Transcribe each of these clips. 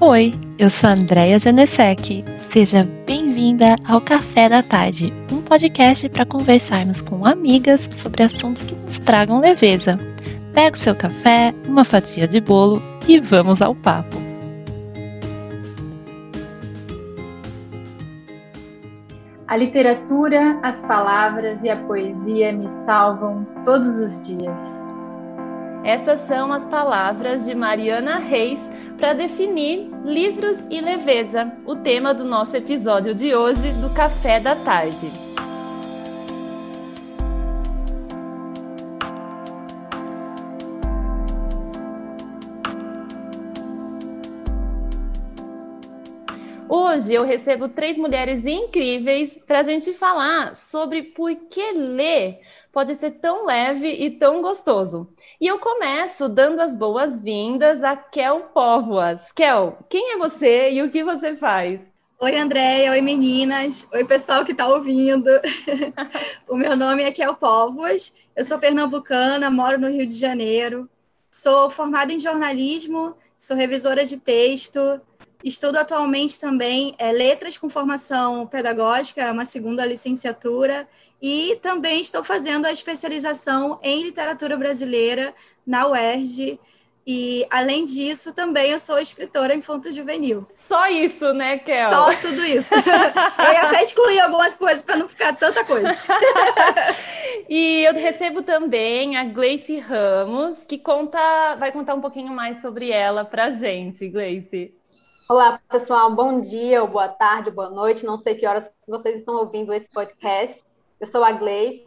Oi, eu sou a Andrea Janesek. Seja bem-vinda ao Café da Tarde, um podcast para conversarmos com amigas sobre assuntos que nos tragam leveza. Pega o seu café, uma fatia de bolo e vamos ao papo. A literatura, as palavras e a poesia me salvam todos os dias. Essas são as palavras de Mariana Reis para definir livros e leveza, o tema do nosso episódio de hoje do Café da Tarde. Hoje eu recebo três mulheres incríveis para a gente falar sobre por que ler pode ser tão leve e tão gostoso. E eu começo dando as boas-vindas a Kel Póvoas. Kel, quem é você e o que você faz? Oi, Andréia. Oi, meninas. Oi, pessoal que está ouvindo. o meu nome é Kel Póvoas. Eu sou pernambucana, moro no Rio de Janeiro. Sou formada em jornalismo, sou revisora de texto, Estudo atualmente também é, letras com formação pedagógica, é uma segunda licenciatura, e também estou fazendo a especialização em literatura brasileira na UERJ. E, além disso, também eu sou escritora infanto-juvenil. Só isso, né, Kel? Só tudo isso. eu até excluí algumas coisas para não ficar tanta coisa. e eu recebo também a Gleice Ramos, que conta, vai contar um pouquinho mais sobre ela para gente, Gleice. Olá, pessoal. Bom dia, ou boa tarde, ou boa noite. Não sei que horas vocês estão ouvindo esse podcast. Eu sou a Gleice,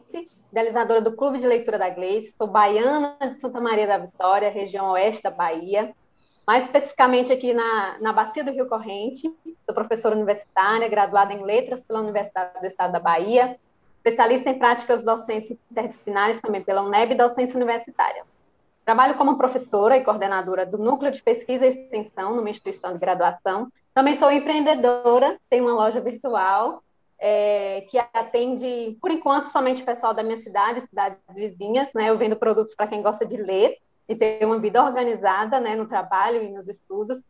idealizadora do Clube de Leitura da Gleice. Sou baiana de Santa Maria da Vitória, região oeste da Bahia. Mais especificamente aqui na, na Bacia do Rio Corrente. Sou professora universitária, graduada em Letras pela Universidade do Estado da Bahia. Especialista em práticas docentes interdisciplinares também pela UNEB e docência universitária. Trabalho como professora e coordenadora do Núcleo de Pesquisa e Extensão numa instituição de graduação. Também sou empreendedora, tenho uma loja virtual é, que atende, por enquanto, somente o pessoal da minha cidade, cidades vizinhas. Né? Eu vendo produtos para quem gosta de ler e ter uma vida organizada né, no trabalho e nos estudos.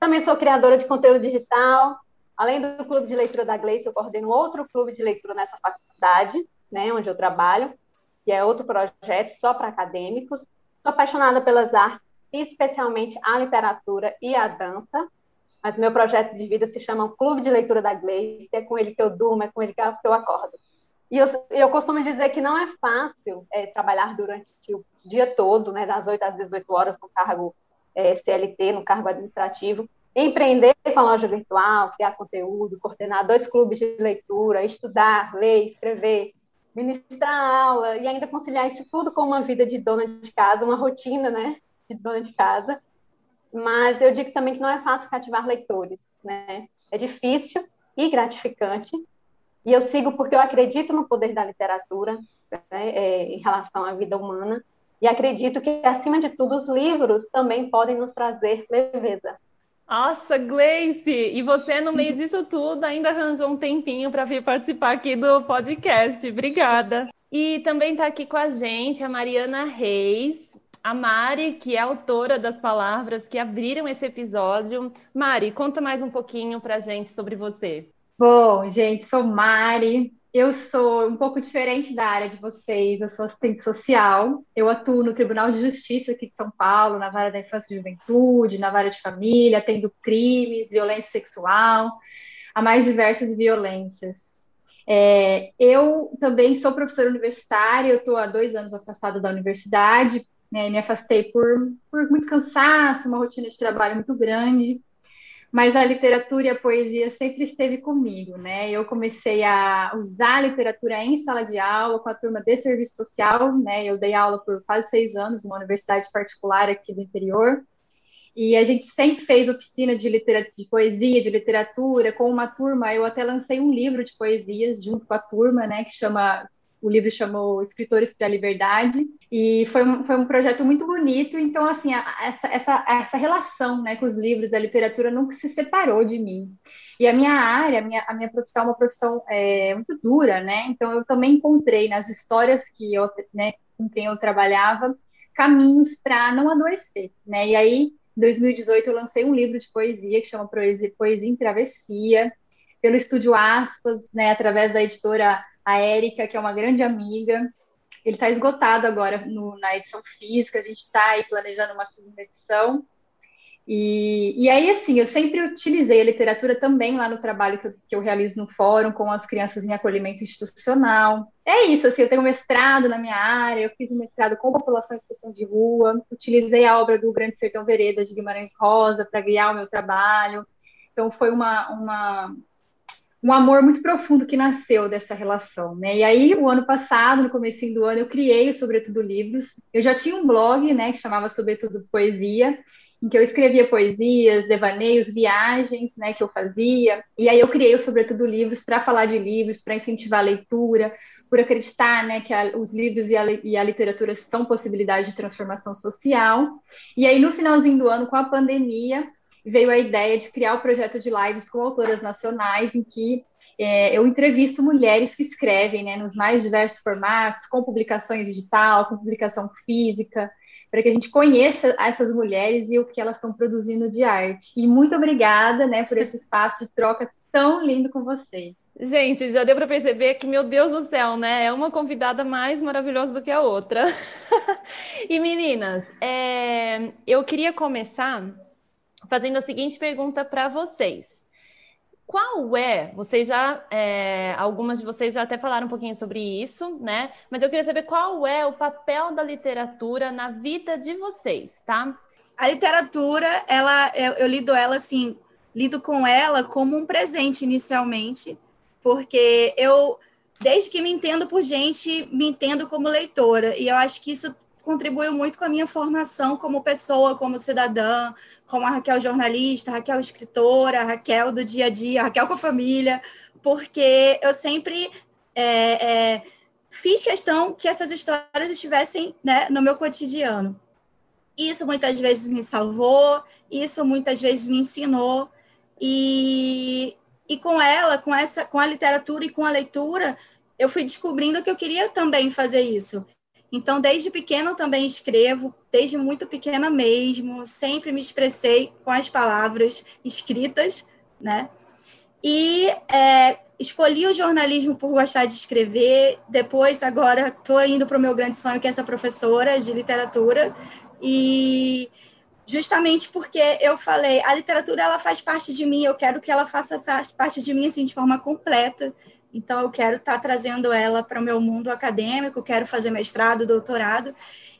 Também sou criadora de conteúdo digital. Além do clube de leitura da Gleice, eu coordeno outro clube de leitura nessa faculdade, né, onde eu trabalho, que é outro projeto só para acadêmicos. Sou apaixonada pelas artes, especialmente a literatura e a dança. Mas meu projeto de vida se chama Clube de Leitura da Gleice, é com ele que eu durmo, é com ele que eu acordo. E eu, eu costumo dizer que não é fácil é, trabalhar durante o dia todo, né, das 8 às 18 horas, no cargo é, CLT, no cargo administrativo, empreender com a loja virtual, criar conteúdo, coordenar dois clubes de leitura, estudar, ler, escrever, ministrar aula e ainda conciliar isso tudo com uma vida de dona de casa, uma rotina, né, de dona de casa. Mas eu digo também que não é fácil cativar leitores, né? É difícil e gratificante. E eu sigo porque eu acredito no poder da literatura né, é, em relação à vida humana e acredito que, acima de tudo, os livros também podem nos trazer leveza. Nossa, Gleice! E você, no meio disso tudo, ainda arranjou um tempinho para vir participar aqui do podcast. Obrigada. E também está aqui com a gente a Mariana Reis, a Mari, que é autora das palavras que abriram esse episódio. Mari, conta mais um pouquinho para a gente sobre você. Bom, gente, sou Mari, eu sou um pouco diferente da área de vocês, eu sou assistente social, eu atuo no Tribunal de Justiça aqui de São Paulo, na vara da infância e juventude, na vara de família, atendo crimes, violência sexual, a mais diversas violências. É, eu também sou professora universitária, eu estou há dois anos afastada da universidade, né, me afastei por, por muito cansaço, uma rotina de trabalho muito grande, mas a literatura e a poesia sempre esteve comigo, né? Eu comecei a usar a literatura em sala de aula com a turma de serviço social, né? Eu dei aula por quase seis anos numa universidade particular aqui do interior. E a gente sempre fez oficina de, de poesia, de literatura, com uma turma. Eu até lancei um livro de poesias junto com a turma, né? Que chama o livro chamou Escritores para a Liberdade, e foi um, foi um projeto muito bonito. Então, assim, a, essa, essa, essa relação né, com os livros, a literatura nunca se separou de mim. E a minha área, a minha, a minha profissão é uma profissão é, muito dura, né? Então, eu também encontrei nas histórias que eu, né, com quem eu trabalhava, caminhos para não adoecer, né? E aí, Em 2018, eu lancei um livro de poesia que chama Poesia, poesia em Travessia, pelo Estúdio Aspas, né, através da editora a Érica, que é uma grande amiga. Ele está esgotado agora no, na edição física, a gente está aí planejando uma segunda edição. E, e, aí, assim, eu sempre utilizei a literatura também lá no trabalho que eu, que eu, realizo no fórum com as crianças em acolhimento institucional. É isso, assim, eu tenho mestrado na minha área, eu fiz um mestrado com população em situação de rua, utilizei a obra do Grande Sertão Veredas de Guimarães Rosa para guiar o meu trabalho. Então, foi uma, uma, um amor muito profundo que nasceu dessa relação, né? E aí, o ano passado, no começo do ano, eu criei o Sobretudo Livros. Eu já tinha um blog, né, que chamava Sobretudo Poesia, em que eu escrevia poesias, devaneios, viagens, né, que eu fazia. E aí eu criei o Sobretudo Livros para falar de livros, para incentivar a leitura, por acreditar, né, que a, os livros e a, e a literatura são possibilidades de transformação social. E aí, no finalzinho do ano, com a pandemia, veio a ideia de criar o projeto de lives com autoras nacionais, em que é, eu entrevisto mulheres que escrevem né, nos mais diversos formatos, com publicações digital, com publicação física, para que a gente conheça essas mulheres e o que elas estão produzindo de arte. E muito obrigada né, por esse espaço de troca tão lindo com vocês. Gente, já deu para perceber que, meu Deus do céu, né? É uma convidada mais maravilhosa do que a outra. e meninas, é... eu queria começar fazendo a seguinte pergunta para vocês. Qual é, vocês já, é, algumas de vocês já até falaram um pouquinho sobre isso, né? Mas eu queria saber qual é o papel da literatura na vida de vocês, tá? A literatura, ela, eu, eu lido ela assim, lido com ela como um presente inicialmente, porque eu, desde que me entendo por gente, me entendo como leitora, e eu acho que isso contribuiu muito com a minha formação como pessoa, como cidadã, como a Raquel jornalista, a Raquel escritora, a Raquel do dia a dia, a Raquel com a família, porque eu sempre é, é, fiz questão que essas histórias estivessem né, no meu cotidiano. Isso muitas vezes me salvou, isso muitas vezes me ensinou, e, e com ela, com essa, com a literatura e com a leitura, eu fui descobrindo que eu queria também fazer isso. Então, desde pequeno também escrevo, desde muito pequena mesmo, sempre me expressei com as palavras escritas, né? E é, escolhi o jornalismo por gostar de escrever. Depois, agora, estou indo para o meu grande sonho, que é essa professora de literatura. E justamente porque eu falei, a literatura ela faz parte de mim, eu quero que ela faça parte de mim assim de forma completa. Então, eu quero estar tá trazendo ela para o meu mundo acadêmico, quero fazer mestrado, doutorado.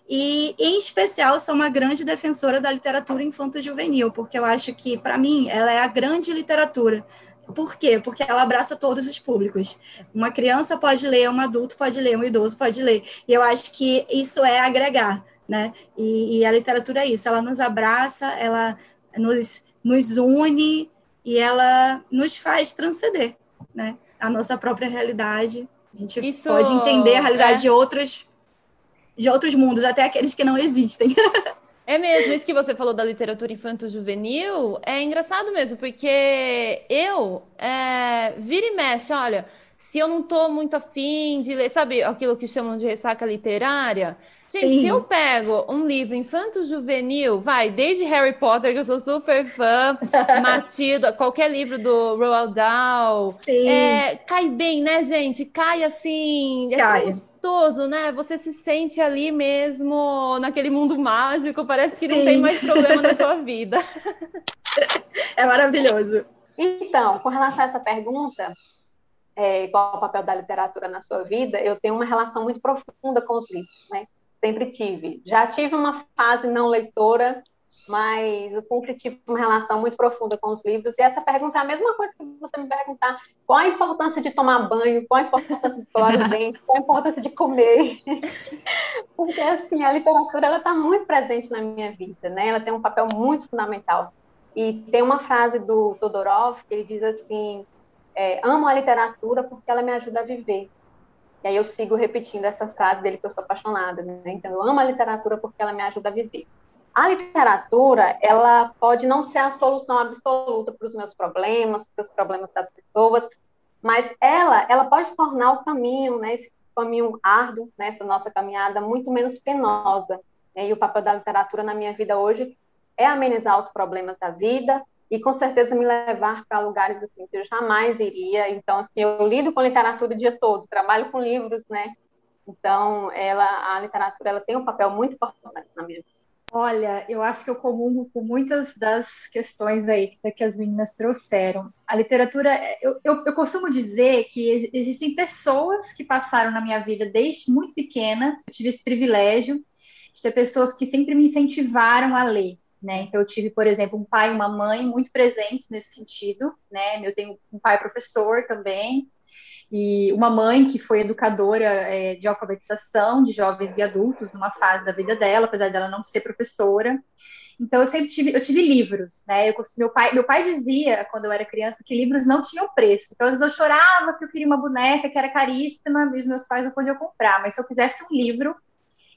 E, em especial, sou uma grande defensora da literatura infanto-juvenil, porque eu acho que, para mim, ela é a grande literatura. Por quê? Porque ela abraça todos os públicos. Uma criança pode ler, um adulto pode ler, um idoso pode ler. E eu acho que isso é agregar, né? E, e a literatura é isso, ela nos abraça, ela nos, nos une e ela nos faz transcender, né? A nossa própria realidade. A gente Isso, pode entender a realidade é... de outros de outros mundos, até aqueles que não existem. É mesmo, isso que você falou da literatura infanto-juvenil é engraçado mesmo, porque eu é, vira e mexe, olha, se eu não estou muito afim de ler, sabe aquilo que chamam de ressaca literária? Gente, Sim. se eu pego um livro infanto-juvenil, vai, desde Harry Potter, que eu sou super fã, Matilda, qualquer livro do Roald Dahl, é, cai bem, né, gente? Cai assim, é cai. gostoso, né? Você se sente ali mesmo, naquele mundo mágico, parece que Sim. não tem mais problema na sua vida. É maravilhoso. Então, com relação a essa pergunta, é, qual o papel da literatura na sua vida, eu tenho uma relação muito profunda com os livros, né? Sempre tive. Já tive uma fase não leitora, mas eu sempre tive uma relação muito profunda com os livros. E essa pergunta é a mesma coisa que você me perguntar: qual a importância de tomar banho, qual a importância de escovar os dentes, qual a importância de comer. Porque, assim, a literatura ela está muito presente na minha vida, né? Ela tem um papel muito fundamental. E tem uma frase do Todorov que ele diz assim: é, amo a literatura porque ela me ajuda a viver. E aí eu sigo repetindo essa frase dele que eu sou apaixonada, né? Então eu amo a literatura porque ela me ajuda a viver. A literatura, ela pode não ser a solução absoluta para os meus problemas, para os problemas das pessoas, mas ela, ela pode tornar o caminho, né, esse caminho árduo, né, nossa caminhada, muito menos penosa. E o papel da literatura na minha vida hoje é amenizar os problemas da vida e com certeza me levar para lugares assim que eu jamais iria. Então, assim, eu lido com literatura o dia todo, trabalho com livros, né? Então, ela, a literatura ela tem um papel muito importante na minha vida. Olha, eu acho que eu comungo com muitas das questões aí que as meninas trouxeram. A literatura, eu, eu, eu, costumo dizer que existem pessoas que passaram na minha vida desde muito pequena, eu tive esse privilégio de ter pessoas que sempre me incentivaram a ler. Né? Então, eu tive, por exemplo, um pai e uma mãe muito presentes nesse sentido. Né? Eu tenho um pai professor também, e uma mãe que foi educadora é, de alfabetização de jovens e adultos numa fase da vida dela, apesar dela não ser professora. Então eu sempre tive, eu tive livros, né? Eu, meu pai, meu pai dizia quando eu era criança que livros não tinham preço. Então às vezes eu chorava que eu queria uma boneca que era caríssima, e os meus pais não podiam comprar, mas se eu quisesse um livro,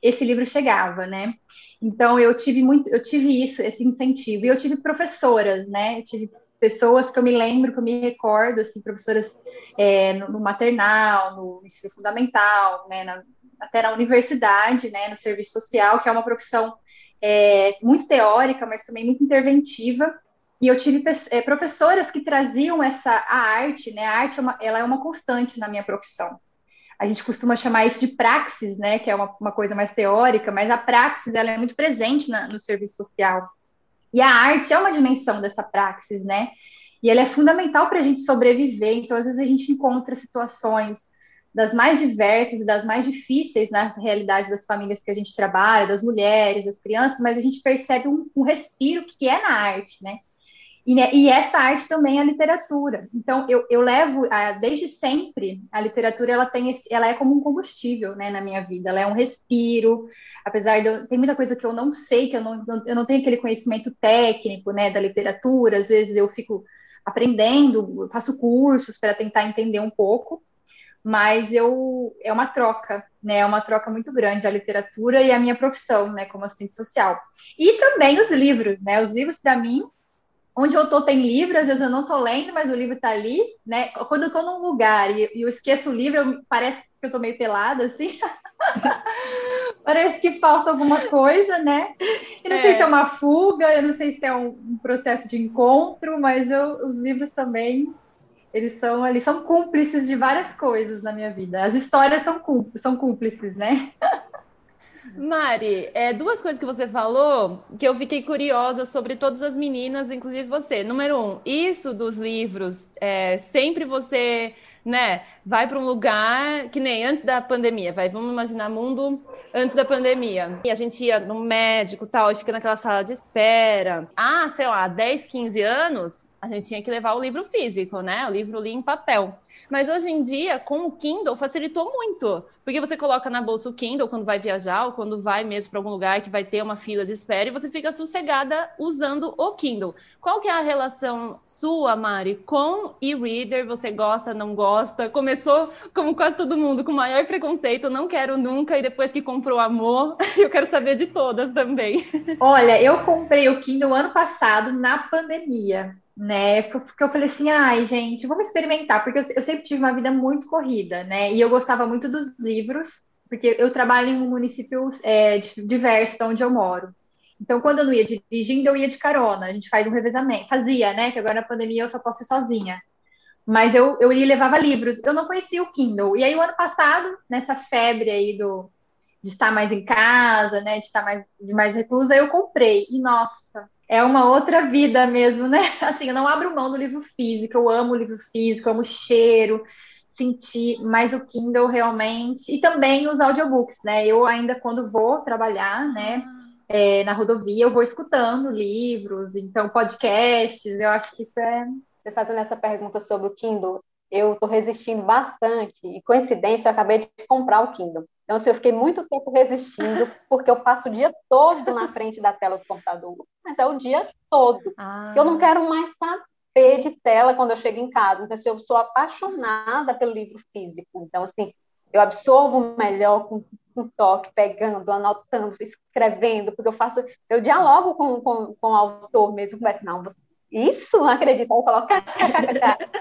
esse livro chegava, né? Então eu tive muito, eu tive isso, esse incentivo. E eu tive professoras, né? Eu tive pessoas que eu me lembro, que eu me recordo, assim, professoras é, no, no, maternal, no ensino fundamental, né, na, até na universidade, né, no serviço social, que é uma profissão é, muito teórica, mas também muito interventiva. E eu tive é, professoras que traziam essa a arte, né? A arte é uma, ela é uma constante na minha profissão. A gente costuma chamar isso de praxis, né? Que é uma, uma coisa mais teórica, mas a praxis ela é muito presente na, no serviço social. E a arte é uma dimensão dessa praxis, né? E ela é fundamental para a gente sobreviver. Então, às vezes, a gente encontra situações das mais diversas e das mais difíceis nas realidades das famílias que a gente trabalha, das mulheres, das crianças, mas a gente percebe um, um respiro que é na arte, né? E, né, e, essa arte também é a literatura. Então, eu, eu levo, a, desde sempre, a literatura ela tem esse, ela é como um combustível né, na minha vida, ela é um respiro, apesar de eu, tem muita coisa que eu não sei, que eu não, eu não tenho aquele conhecimento técnico né, da literatura, às vezes eu fico aprendendo, faço cursos para tentar entender um pouco, mas eu é uma troca, né? É uma troca muito grande a literatura e a minha profissão, né, como assistente social. E também os livros, né? Os livros para mim onde eu tô tem livro, às vezes eu não tô lendo, mas o livro tá ali, né? Quando eu tô num lugar e, e eu esqueço o livro, eu, parece que eu tô meio pelada, assim. parece que falta alguma coisa, né? Eu não é. sei se é uma fuga, eu não sei se é um, um processo de encontro, mas eu, os livros também, eles são, eles são cúmplices de várias coisas na minha vida. As histórias são, são cúmplices, né? Mari, é, duas coisas que você falou que eu fiquei curiosa sobre todas as meninas, inclusive você. Número um, isso dos livros, é, sempre você né, vai para um lugar que nem antes da pandemia, vai, vamos imaginar mundo antes da pandemia. E a gente ia no médico tal, e fica naquela sala de espera. Ah, sei lá, 10, 15 anos, a gente tinha que levar o livro físico, né? O livro ali em papel. Mas hoje em dia, com o Kindle, facilitou muito. Porque você coloca na bolsa o Kindle quando vai viajar ou quando vai mesmo para algum lugar que vai ter uma fila de espera e você fica sossegada usando o Kindle. Qual que é a relação sua, Mari, com e-reader? Você gosta, não gosta? Começou, como quase todo mundo, com maior preconceito, não quero nunca, e depois que comprou amor, eu quero saber de todas também. Olha, eu comprei o Kindle ano passado na pandemia né? Porque eu falei assim, ai, gente, vamos experimentar, porque eu, sempre tive uma vida muito corrida, né? E eu gostava muito dos livros, porque eu trabalho em um município é, diverso de onde eu moro. Então, quando eu não ia dirigindo, eu ia de carona. A gente faz um revezamento. Fazia, né? Que agora na pandemia eu só posso ir sozinha. Mas eu, eu ia levava livros. Eu não conhecia o Kindle. E aí, o ano passado, nessa febre aí do, de estar mais em casa, né? De estar mais, de mais reclusa, eu comprei. E, nossa, é uma outra vida mesmo, né? Assim, eu não abro mão do livro físico, eu amo o livro físico, amo o cheiro, sentir, mas o Kindle realmente, e também os audiobooks, né? Eu ainda quando vou trabalhar, né, é, na rodovia, eu vou escutando livros, então podcasts, eu acho que isso é. Você fazendo essa pergunta sobre o Kindle, eu estou resistindo bastante, e coincidência, eu acabei de comprar o Kindle. Então, assim, eu fiquei muito tempo resistindo, porque eu passo o dia todo na frente da tela do computador, mas é o dia todo. Ah. Eu não quero mais saber de tela quando eu chego em casa. Então, assim, eu sou apaixonada pelo livro físico. Então, assim, eu absorvo melhor com, com toque, pegando, anotando, escrevendo, porque eu faço, eu dialogo com, com, com o autor mesmo, mas não, você, isso, não acredito, eu coloco,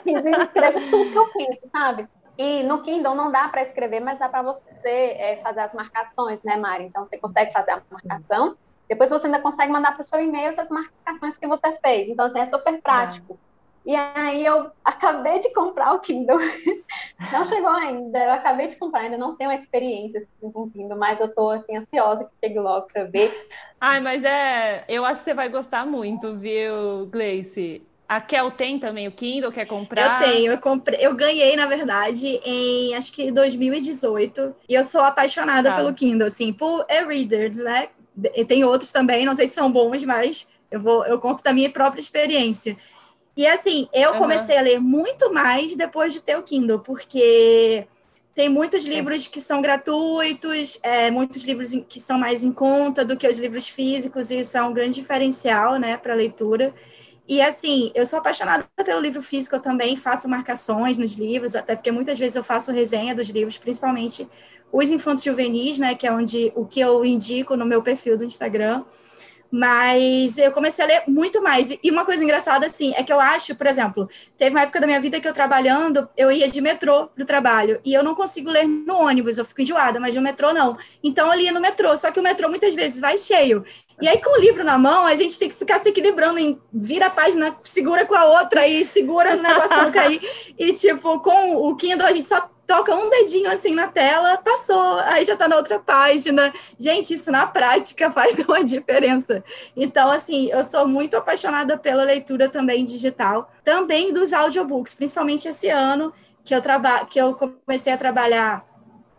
e escrevo tudo que eu penso, sabe? E no Kindle não dá para escrever, mas dá para você é, fazer as marcações, né, Mari? Então você consegue fazer a marcação Depois você ainda consegue mandar para o seu e-mail essas marcações que você fez. Então, assim, é super prático. E aí eu acabei de comprar o Kindle. não chegou ainda, eu acabei de comprar, ainda não tenho uma experiência assim, com o Kindle, mas eu tô assim ansiosa que chegue logo para ver. Ai, mas é, eu acho que você vai gostar muito, viu, Gleice? A Kel tem também o Kindle, quer comprar? Eu tenho, eu comprei, eu ganhei, na verdade, em acho que 2018. E eu sou apaixonada tá. pelo Kindle, assim, por e-readers, né? E tem outros também, não sei se são bons, mas eu vou, eu conto da minha própria experiência. E assim, eu uhum. comecei a ler muito mais depois de ter o Kindle, porque tem muitos livros que são gratuitos, é, muitos livros que são mais em conta do que os livros físicos, e isso é um grande diferencial, né, para leitura. E assim, eu sou apaixonada pelo livro físico, eu também faço marcações nos livros, até porque muitas vezes eu faço resenha dos livros, principalmente os infantos juvenis, né, que é onde o que eu indico no meu perfil do Instagram. Mas eu comecei a ler muito mais. E uma coisa engraçada, assim, é que eu acho, por exemplo, teve uma época da minha vida que eu trabalhando, eu ia de metrô para o trabalho. E eu não consigo ler no ônibus, eu fico enjoada, mas no metrô não. Então eu lia no metrô, só que o metrô muitas vezes vai cheio. E aí, com o livro na mão, a gente tem que ficar se equilibrando em vira a página, segura com a outra e segura o negócio para não cair. E, tipo, com o Kindle, a gente só toca um dedinho assim na tela, passou, aí já está na outra página. Gente, isso na prática faz uma diferença. Então, assim, eu sou muito apaixonada pela leitura também digital, também dos audiobooks, principalmente esse ano que eu trabalho, que eu comecei a trabalhar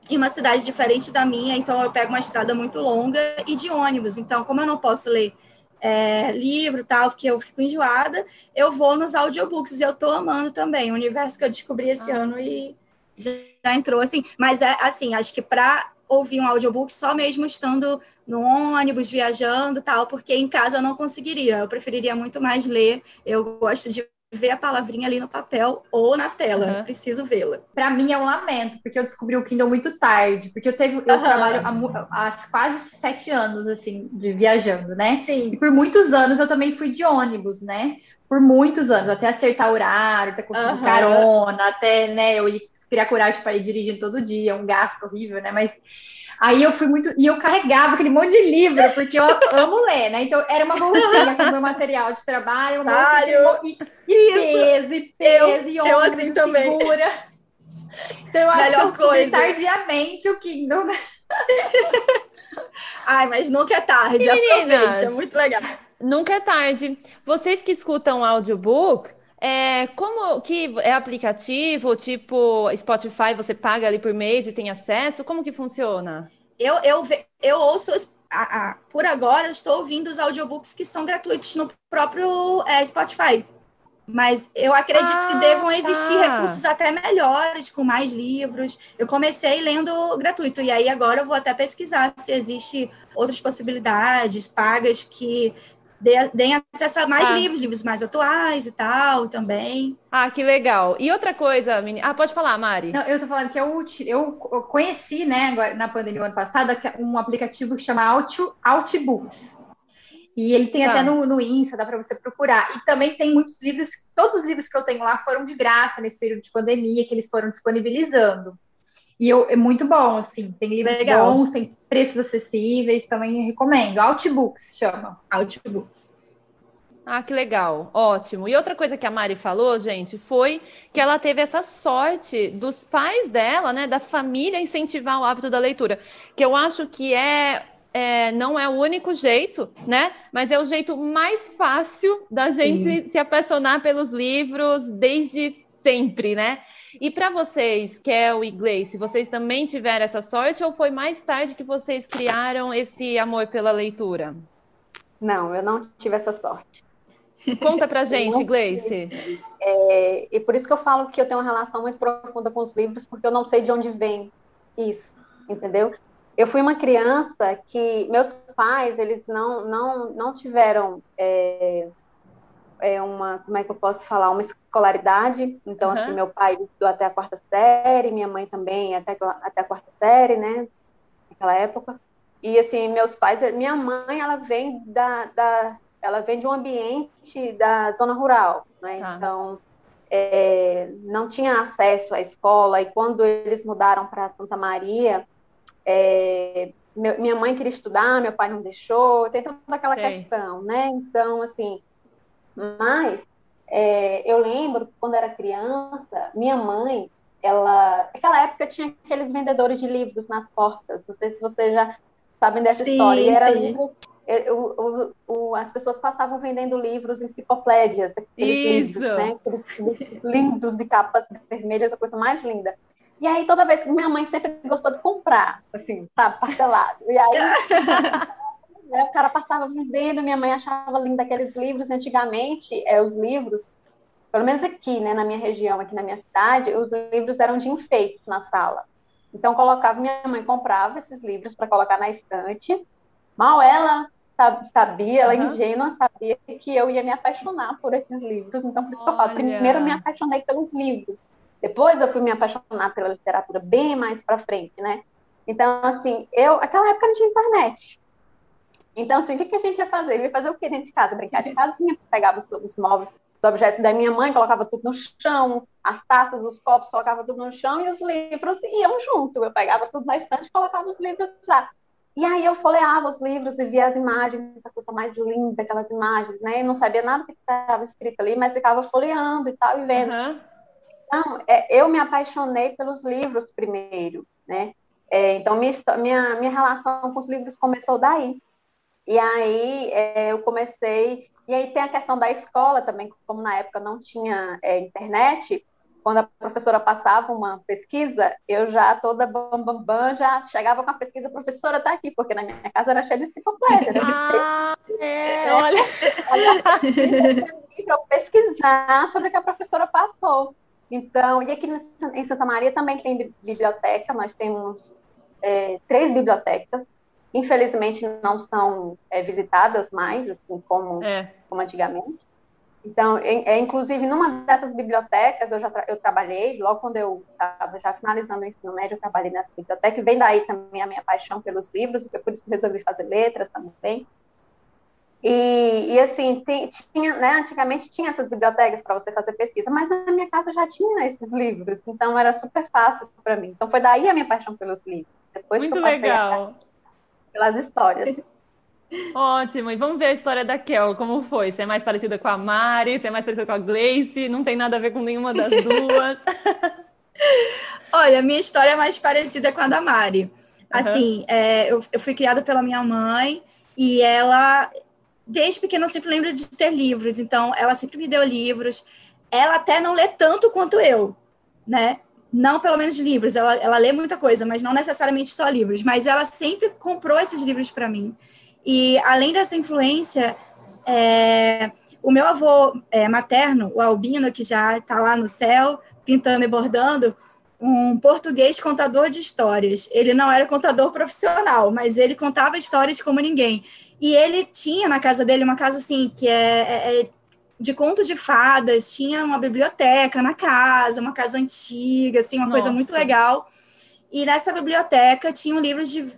em uma cidade diferente da minha, então eu pego uma estrada muito longa e de ônibus. Então, como eu não posso ler é, livro tal, porque eu fico enjoada, eu vou nos audiobooks e eu tô amando também. O universo que eu descobri esse ah. ano e já entrou, assim. Mas, é assim, acho que para ouvir um audiobook só mesmo estando no ônibus, viajando tal, porque em casa eu não conseguiria. Eu preferiria muito mais ler. Eu gosto de ver a palavrinha ali no papel ou na tela, uhum. preciso vê-la. Para mim é um lamento, porque eu descobri o Kindle muito tarde, porque eu teve, eu uhum. trabalho há, há, quase sete anos assim de viajando, né? Sim. E por muitos anos eu também fui de ônibus, né? Por muitos anos, até acertar o horário, até conseguir uhum. carona, até né, eu ir criar coragem para ir dirigindo todo dia, um gasto horrível, né? Mas aí eu fui muito. E eu carregava aquele monte de livro, porque eu amo ler, né? Então era uma bolsinha com meu material de trabalho, uma bolsinha e, e peso, e peso, eu, e eu assim também. segura. Então eu Melhor acho que eu coisa. tardiamente o Kindle, né? Ai, mas nunca é tarde, aproveite, é muito legal. Nunca é tarde. Vocês que escutam audiobook, é, como que é aplicativo, tipo Spotify, você paga ali por mês e tem acesso? Como que funciona? Eu, eu, eu ouço, a, a, por agora, estou ouvindo os audiobooks que são gratuitos no próprio é, Spotify. Mas eu acredito ah, que devam existir tá. recursos até melhores, com mais livros. Eu comecei lendo gratuito, e aí agora eu vou até pesquisar se existe outras possibilidades pagas que deem acesso a mais ah. livros, livros mais atuais e tal também. Ah, que legal. E outra coisa, menina. Ah, pode falar, Mari. Não, eu tô falando que eu, eu conheci, né, agora, na pandemia ano passado, um aplicativo que chama Out, Outbooks. E ele tem tá. até no, no Insta, dá para você procurar. E também tem muitos livros, todos os livros que eu tenho lá foram de graça nesse período de pandemia, que eles foram disponibilizando. E eu, é muito bom, assim. Tem livros Legal. bons, tem preços acessíveis, também recomendo. Outbooks chama. Outbooks. Ah, que legal, ótimo. E outra coisa que a Mari falou, gente, foi que ela teve essa sorte dos pais dela, né, da família, incentivar o hábito da leitura, que eu acho que é, é não é o único jeito, né, mas é o jeito mais fácil da gente Sim. se apaixonar pelos livros desde sempre, né? E para vocês, Kel e Gleice, vocês também tiveram essa sorte ou foi mais tarde que vocês criaram esse amor pela leitura? Não, eu não tive essa sorte. Conta pra gente, Gleice. É, e por isso que eu falo que eu tenho uma relação muito profunda com os livros, porque eu não sei de onde vem isso, entendeu? Eu fui uma criança que meus pais, eles não, não, não tiveram é, é uma, como é que eu posso falar, uma escolaridade. Então, uhum. assim, meu pai estudou até a quarta série, minha mãe também até, até a quarta série, né? Naquela época. E, assim, meus pais, minha mãe, ela vem da, da ela vem de um ambiente da zona rural, né? Ah. Então, é, não tinha acesso à escola. E quando eles mudaram para Santa Maria, é, minha mãe queria estudar, meu pai não deixou, tem toda aquela Sim. questão, né? Então, assim, mas é, eu lembro que quando era criança, minha mãe, ela, naquela época tinha aqueles vendedores de livros nas portas, não sei se vocês já sabem dessa sim, história, e era livro, é, o, o, o, as pessoas passavam vendendo livros, enciclopédias, aqueles Isso. livros, né? Aqueles lindos de capas vermelhas, a coisa mais linda. E aí, toda vez que minha mãe sempre gostou de comprar, assim, tá parcelado. E aí, né, o cara passava vendendo, minha mãe achava lindo aqueles livros. Antigamente, é, os livros, pelo menos aqui, né, na minha região, aqui na minha cidade, os livros eram de enfeites na sala. Então, colocava, minha mãe comprava esses livros para colocar na estante. Mal ela sabia, ela uhum. ingênua sabia que eu ia me apaixonar por esses livros. Então, por isso Olha. que eu falo, primeiro eu me apaixonei pelos livros. Depois eu fui me apaixonar pela literatura bem mais para frente, né? Então, assim, eu, aquela época não tinha internet. Então, assim, o que, que a gente ia fazer? Eu ia fazer o que dentro de casa? Brincar de casinha, pegava os, os móveis, os objetos da minha mãe, colocava tudo no chão, as taças, os copos, colocava tudo no chão e os livros iam junto. Eu pegava tudo na estante e colocava os livros lá. E aí eu folheava os livros e via as imagens, a coisa mais linda, aquelas imagens, né? Eu não sabia nada do que estava escrito ali, mas ficava folheando e tal, e vendo. Uhum. Então, é, eu me apaixonei pelos livros primeiro, né? É, então, minha, minha, minha relação com os livros começou daí. E aí, é, eu comecei... E aí tem a questão da escola também, como na época não tinha é, internet, quando a professora passava uma pesquisa, eu já toda bam, bam, bam já chegava com a pesquisa, a professora está aqui, porque na minha casa era cheia de enciclopédia. Né? Ah, é, olha. para pesquisar sobre o que a professora passou. Então, e aqui em Santa Maria também tem biblioteca, nós temos é, três bibliotecas, infelizmente não são é, visitadas mais, assim como, é. como antigamente. Então, é, é, inclusive, numa dessas bibliotecas, eu já tra eu trabalhei, logo quando eu estava já finalizando o ensino médio, eu trabalhei nessa biblioteca, e vem daí também a minha paixão pelos livros, por isso que eu resolvi fazer letras também. E, e assim, tem, tinha, né, antigamente tinha essas bibliotecas para você fazer pesquisa, mas na minha casa já tinha esses livros, então era super fácil para mim. Então foi daí a minha paixão pelos livros. Depois Muito legal. Pelas histórias. Ótimo, e vamos ver a história da Kel, como foi? Você é mais parecida com a Mari, você é mais parecida com a Gleice, não tem nada a ver com nenhuma das duas. Olha, minha história é mais parecida com a da Mari. Assim, uhum. é, eu, eu fui criada pela minha mãe e ela desde pequena eu sempre lembro de ter livros, então ela sempre me deu livros. Ela até não lê tanto quanto eu, né? Não pelo menos livros, ela, ela lê muita coisa, mas não necessariamente só livros. Mas ela sempre comprou esses livros para mim. E além dessa influência, é, o meu avô é, materno, o Albino, que já está lá no céu, pintando e bordando, um português contador de histórias. Ele não era contador profissional, mas ele contava histórias como ninguém. E ele tinha na casa dele uma casa assim, que é, é, é de contos de fadas, tinha uma biblioteca na casa, uma casa antiga, assim, uma Nossa. coisa muito legal. E nessa biblioteca tinham livros de,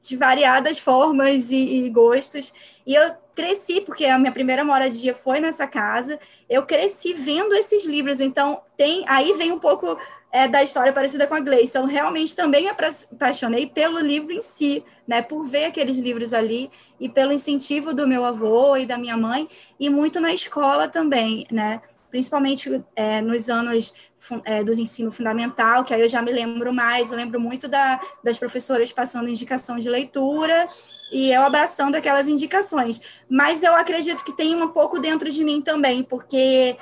de variadas formas e, e, gostos. E eu cresci, porque a minha primeira moradia foi nessa casa, eu cresci vendo esses livros. Então, tem aí vem um pouco é, da história parecida com a Gleice. Eu realmente também me apaixonei pelo livro em si, né, por ver aqueles livros ali e pelo incentivo do meu avô e da minha mãe e muito na escola também, né, principalmente é, nos anos é, do ensino fundamental, que aí eu já me lembro mais, eu lembro muito da, das professoras passando indicação de leitura e eu abraçando aquelas indicações. Mas eu acredito que tem um pouco dentro de mim também, porque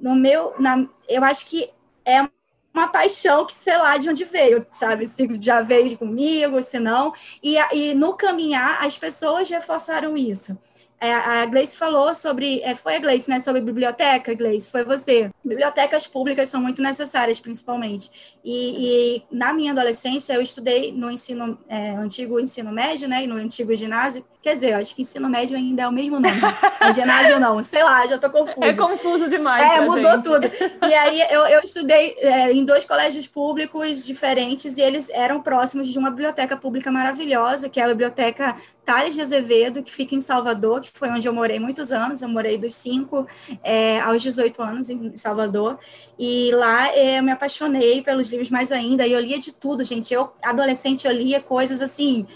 no meu, na, eu acho que é uma paixão que sei lá de onde veio, sabe? Se já veio comigo, se não. E, e no caminhar, as pessoas reforçaram isso. É, a Gleice falou sobre. É, foi a Gleice, né? Sobre biblioteca, Gleice, foi você. Bibliotecas públicas são muito necessárias, principalmente. E, e na minha adolescência, eu estudei no ensino é, antigo ensino médio, né? E no antigo ginásio. Quer dizer, eu acho que ensino médio ainda é o mesmo nome. Mas ginásio não. Sei lá, já tô confusa. É confuso demais. É, mudou gente. tudo. E aí eu, eu estudei é, em dois colégios públicos diferentes e eles eram próximos de uma biblioteca pública maravilhosa, que é a Biblioteca Tales de Azevedo, que fica em Salvador, que foi onde eu morei muitos anos. Eu morei dos 5 é, aos 18 anos em Salvador. E lá é, eu me apaixonei pelos livros mais ainda. E eu lia de tudo, gente. Eu, adolescente, eu lia coisas assim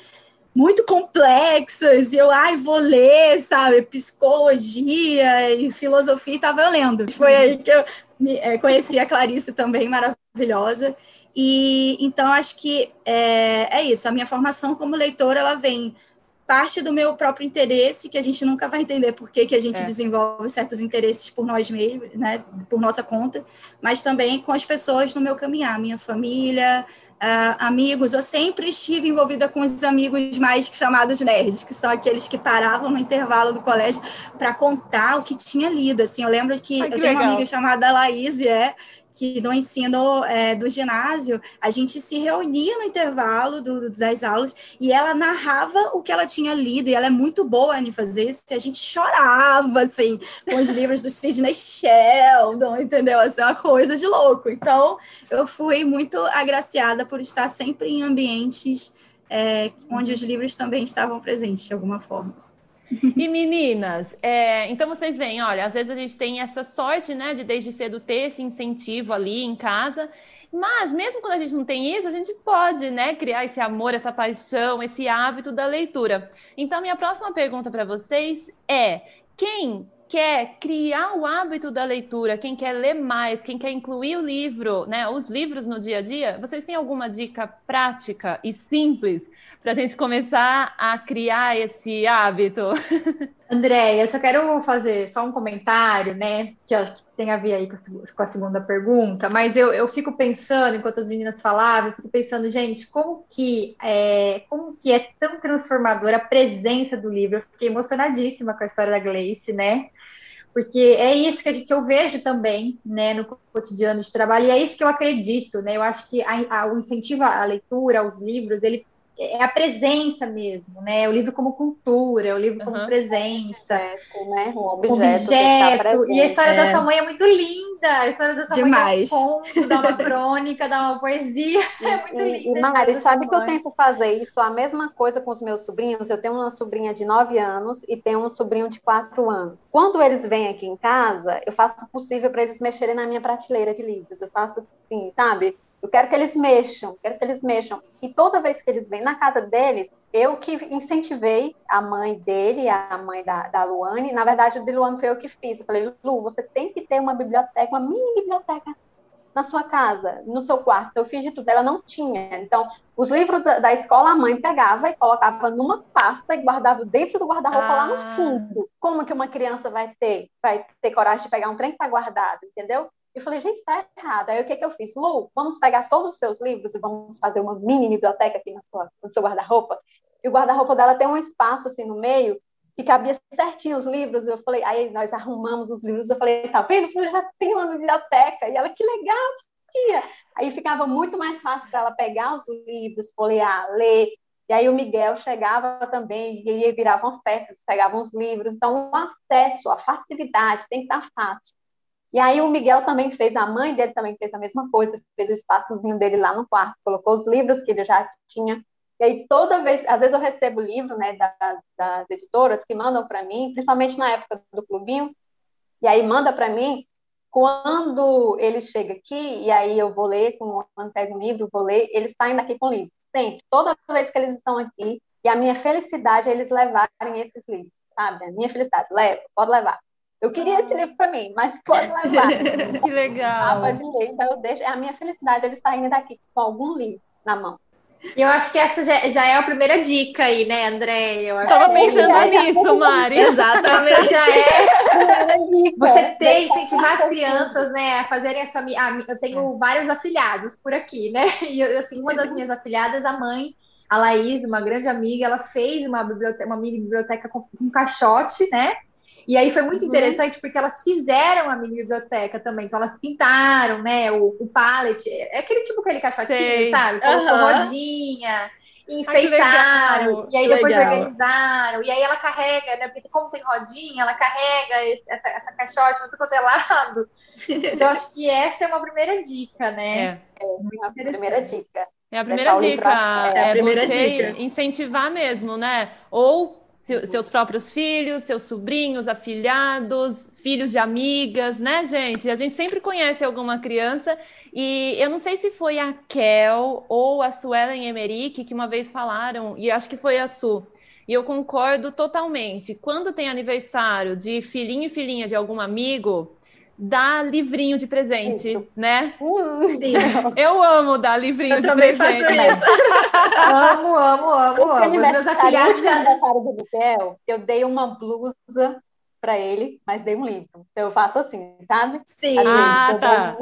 muito complexas, e eu, ai, vou ler, sabe, psicologia e filosofia, e tava eu lendo. Foi aí que eu me, é, conheci a Clarice também, maravilhosa. E então acho que é, é isso. A minha formação como leitora ela vem parte do meu próprio interesse, que a gente nunca vai entender por que, que a gente é. desenvolve certos interesses por nós mesmos, né, por nossa conta, mas também com as pessoas no meu caminhar, minha família, uh, amigos. Eu sempre estive envolvida com os amigos mais chamados nerds, que são aqueles que paravam no intervalo do colégio para contar o que tinha lido. Assim, eu lembro que, Ai, que eu tenho legal. uma amiga chamada Laís, é, que no ensino é, do ginásio, a gente se reunia no intervalo do, das aulas e ela narrava o que ela tinha lido, e ela é muito boa em fazer isso, e a gente chorava, assim, com os livros do Sidney Sheldon, entendeu? Assim, uma coisa de louco. Então, eu fui muito agraciada por estar sempre em ambientes é, onde os livros também estavam presentes, de alguma forma. E meninas, é, então vocês veem, olha, às vezes a gente tem essa sorte, né, de desde cedo ter esse incentivo ali em casa, mas mesmo quando a gente não tem isso, a gente pode, né, criar esse amor, essa paixão, esse hábito da leitura. Então, minha próxima pergunta para vocês é: quem quer criar o hábito da leitura, quem quer ler mais, quem quer incluir o livro, né, os livros no dia a dia, vocês têm alguma dica prática e simples para a gente começar a criar esse hábito? André, eu só quero fazer só um comentário, né, que acho que tem a ver aí com a segunda pergunta, mas eu, eu fico pensando, enquanto as meninas falavam, eu fico pensando, gente, como que é, como que é tão transformadora a presença do livro? Eu fiquei emocionadíssima com a história da Gleice, né? porque é isso que, gente, que, eu vejo também né, no cotidiano de trabalho, e é isso que eu acredito, né? Eu acho que a, a, o incentivo à leitura, aos livros, ele é a presença mesmo, né? O livro como cultura, o livro uhum. como presença. Objeto, né? Um objeto. objeto. E a história é. da sua mãe é muito linda. A história da sua Demais. mãe dá um conto, dá uma crônica, dá uma poesia. E, é muito linda. E, Mari, sabe que eu tento fazer isso? A mesma coisa com os meus sobrinhos. Eu tenho uma sobrinha de 9 anos e tenho um sobrinho de 4 anos. Quando eles vêm aqui em casa, eu faço o possível para eles mexerem na minha prateleira de livros. Eu faço assim, sabe? Eu quero que eles mexam, quero que eles mexam. E toda vez que eles vêm na casa deles, eu que incentivei a mãe dele, a mãe da, da Luane. Na verdade, o de Luane foi eu que fiz. Eu falei, Lu, você tem que ter uma biblioteca, uma mini biblioteca na sua casa, no seu quarto. Eu fiz de tudo, ela não tinha. Então, os livros da, da escola, a mãe pegava e colocava numa pasta e guardava dentro do guarda-roupa ah. lá no ah. fundo. Como que uma criança vai ter, vai ter coragem de pegar um trem que está guardado, entendeu? Eu falei, gente, está errado. Aí o que, que eu fiz? Lu, vamos pegar todos os seus livros e vamos fazer uma mini biblioteca aqui na sua, no seu guarda-roupa. E o guarda-roupa dela tem um espaço assim no meio que cabia certinho os livros. Eu falei, aí nós arrumamos os livros. Eu falei, tá vendo? Você já tem uma biblioteca. E ela, que legal, tia. Aí ficava muito mais fácil para ela pegar os livros, folhear, ler. E aí o Miguel chegava também, e aí viravam festas, pegavam os livros. Então, o acesso, a facilidade tem que estar fácil. E aí o Miguel também fez, a mãe dele também fez a mesma coisa, fez o espaçozinho dele lá no quarto, colocou os livros que ele já tinha. E aí toda vez, às vezes eu recebo livro, né, das, das editoras que mandam para mim, principalmente na época do clubinho, e aí manda para mim, quando ele chega aqui, e aí eu vou ler, quando pego um livro, vou ler, eles saem daqui com livro. Sempre, toda vez que eles estão aqui, e a minha felicidade é eles levarem esses livros, sabe? A minha felicidade, leva, pode levar. Eu queria esse livro para mim, mas pode levar. que legal. Ah, pode ler. Então eu deixo, é a minha felicidade eles saindo daqui com algum livro na mão. E eu acho que essa já, já, é a primeira dica aí, né, André? Eu acho Tava pensando já, nisso, já... Mari. Exatamente. já é você ter, incentivar as crianças, né, a fazerem essa. Ah, eu tenho vários afilhados por aqui, né? E assim, uma das minhas afilhadas, a mãe, a Laís, uma grande amiga, ela fez uma biblioteca, uma mini biblioteca com um caixote, né? E aí foi muito uhum. interessante porque elas fizeram a mini biblioteca também. Então elas pintaram, né, o, o pallet. É aquele tipo aquele caixotinho, Sei. sabe? Com uhum. rodinha. Enfeitaram, e aí depois legal. organizaram, e aí ela carrega, né? Porque como tem rodinha, ela carrega esse, essa, essa caixote muito quanto é lado. Então, acho que essa é uma primeira dica, né? É, é a primeira dica. É a primeira dica. É, é a primeira dica. incentivar mesmo, né? Ou seus próprios filhos, seus sobrinhos, afilhados, filhos de amigas, né, gente? A gente sempre conhece alguma criança e eu não sei se foi a Kel ou a Suelen Emerick que uma vez falaram, e acho que foi a Su, e eu concordo totalmente. Quando tem aniversário de filhinho e filhinha de algum amigo, dá livrinho de presente, isso. né? Sim. Eu amo dar livrinho eu de também presente. faço isso. amo, amo, amo, amo. Meus afilhados já... aniversário do Miguel, eu dei uma blusa para ele, mas dei um livro. Então eu faço assim, sabe? Sim. Assim, Ah, tá.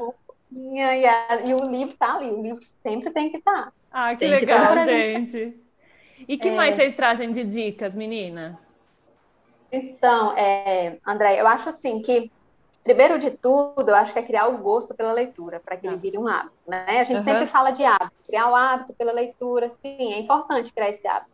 E, a, e, o livro tá ali, o livro sempre tem que estar. Tá. Ah, que Tem que legal, dar. gente. E que É. mais vocês trazem de dicas, meninas? Então, é, André, eu acho assim que, primeiro de tudo, eu acho que é criar o gosto pela leitura, para que ele vire um hábito, né? A gente Aham. sempre fala de hábito, criar o hábito pela leitura, sim, é importante criar esse hábito.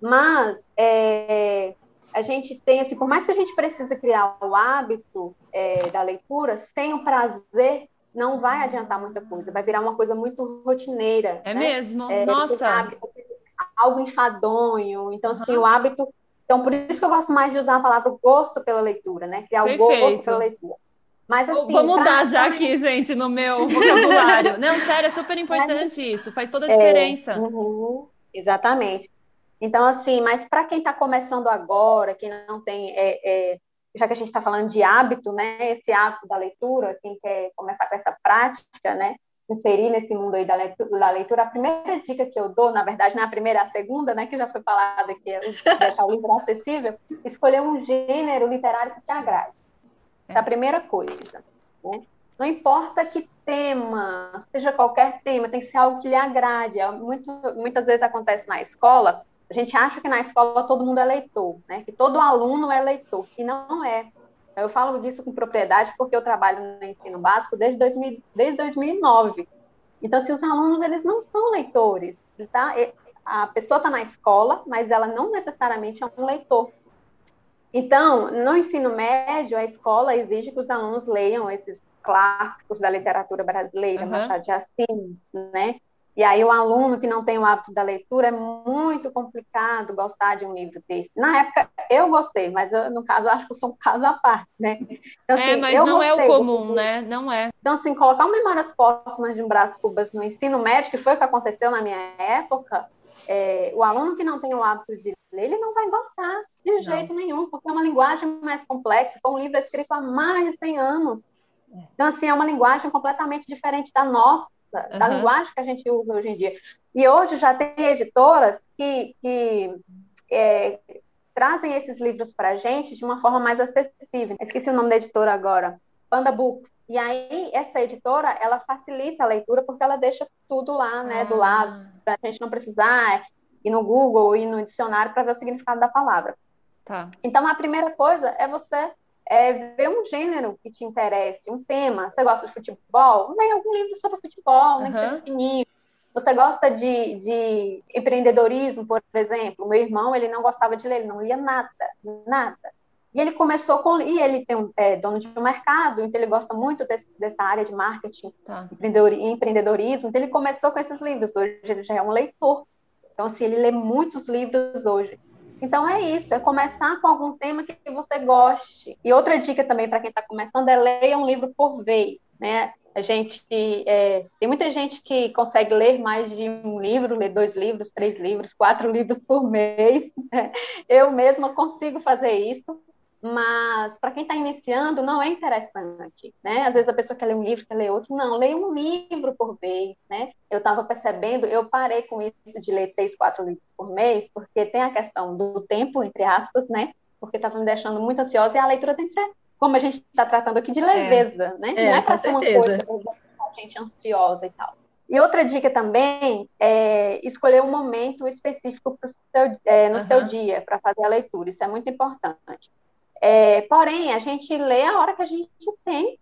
Mas é, a gente tem, assim, por mais que a gente precise criar o hábito é, da leitura, sem o prazer, não vai adiantar muita coisa, vai virar uma coisa muito rotineira. É né? mesmo? É, Nossa. hábito, algo enfadonho. Então, assim, Aham. o hábito. Então, por isso que eu gosto mais de usar a palavra gosto pela leitura, né? Criar o Perfeito. gosto pela leitura. Mas, Vou- assim, Vou mudar pra- já aqui, gente, no meu vocabulário. Não, sério, é super importante isso. Faz toda a É, diferença. uhum, exatamente. Então, assim, mas para quem está começando agora, quem não tem, é, é, já que a gente está falando de hábito, né? Esse hábito da leitura, quem quer começar com essa prática, né? se Inserir nesse mundo aí da leitura, a primeira dica que eu dou, na verdade, não é primeira, é a segunda, né? Que já foi falada aqui, é deixar o livro acessível, escolher um gênero literário que te agrade. É a primeira coisa. Né? Não importa que tema, seja qualquer tema, tem que ser algo que lhe agrade. É muito, muitas vezes acontece na escola, a gente acha que na escola todo mundo é leitor, né? que todo aluno é leitor, e não é. Eu falo disso com propriedade porque eu trabalho no ensino básico desde, 2000, desde 2009. Então, se os alunos eles não são leitores, tá? a pessoa está na escola, mas ela não necessariamente é um leitor. Então, no ensino médio, a escola exige que os alunos leiam esses clássicos da literatura brasileira, Uhum. Machado de Assis, né? E aí o aluno que não tem o hábito da leitura é muito complicado gostar de um livro desse. Na época eu gostei, mas eu, no caso eu acho que eu sou um caso à parte, né? Então, É, assim, mas eu não é o gostei comum, né? Não é. então, assim, colocar o Memórias Póstumas de um Brás Cubas no ensino médio, que foi o que aconteceu na minha época, é, o aluno que não tem o hábito de ler, ele não vai gostar de Não. jeito nenhum, porque é uma linguagem mais complexa, foi um livro escrito há mais de 100 anos. Então, assim, é uma linguagem completamente diferente da nossa, da Aham. linguagem que a gente usa hoje em dia. E hoje já tem editoras que, que é, trazem esses livros para a gente de uma forma mais acessível. Esqueci o nome da editora agora. Panda Books. E aí, essa editora, ela facilita a leitura porque ela deixa tudo lá, né, do lado, para a gente não precisar ir no Google ir no dicionário para ver o significado da palavra. Tá. Então, a primeira coisa é você é, ver um gênero que te interesse, um tema. Você gosta de futebol? Leia algum livro sobre futebol, nem que Aham. seja fininho. Você gosta de, de empreendedorismo, por exemplo? Meu irmão, ele não gostava de ler, ele não lia nada, nada. E ele começou com... E ele tem um, é dono de um mercado, então ele gosta muito desse, dessa área de marketing Tá. empreendedor- empreendedorismo. Então ele começou com esses livros. Hoje ele já é um leitor. Então, assim, ele lê muitos livros hoje. Então é isso, é começar com algum tema que você goste. E outra dica também para quem está começando é leia um livro por vez, né? A gente é, tem muita gente que consegue ler mais de um livro, ler dois livros, três livros, quatro livros por mês. né? Eu mesma consigo fazer isso, mas para quem está iniciando não é interessante, né? Às vezes a pessoa quer ler um livro, quer ler outro, não, leia um livro por vez, né? Eu estava percebendo, eu parei com isso de ler três, quatro livros por mês, porque tem a questão do tempo, entre aspas, né? Porque estava me deixando muito ansiosa e a leitura tem que ser, como a gente está tratando aqui, de leveza, né? É, não é para ser uma coisa a gente ansiosa e tal. E outra dica também é escolher um momento específico seu, é, no Aham. seu dia para fazer a leitura. Isso é muito importante. É, porém, a gente lê a hora que a gente tem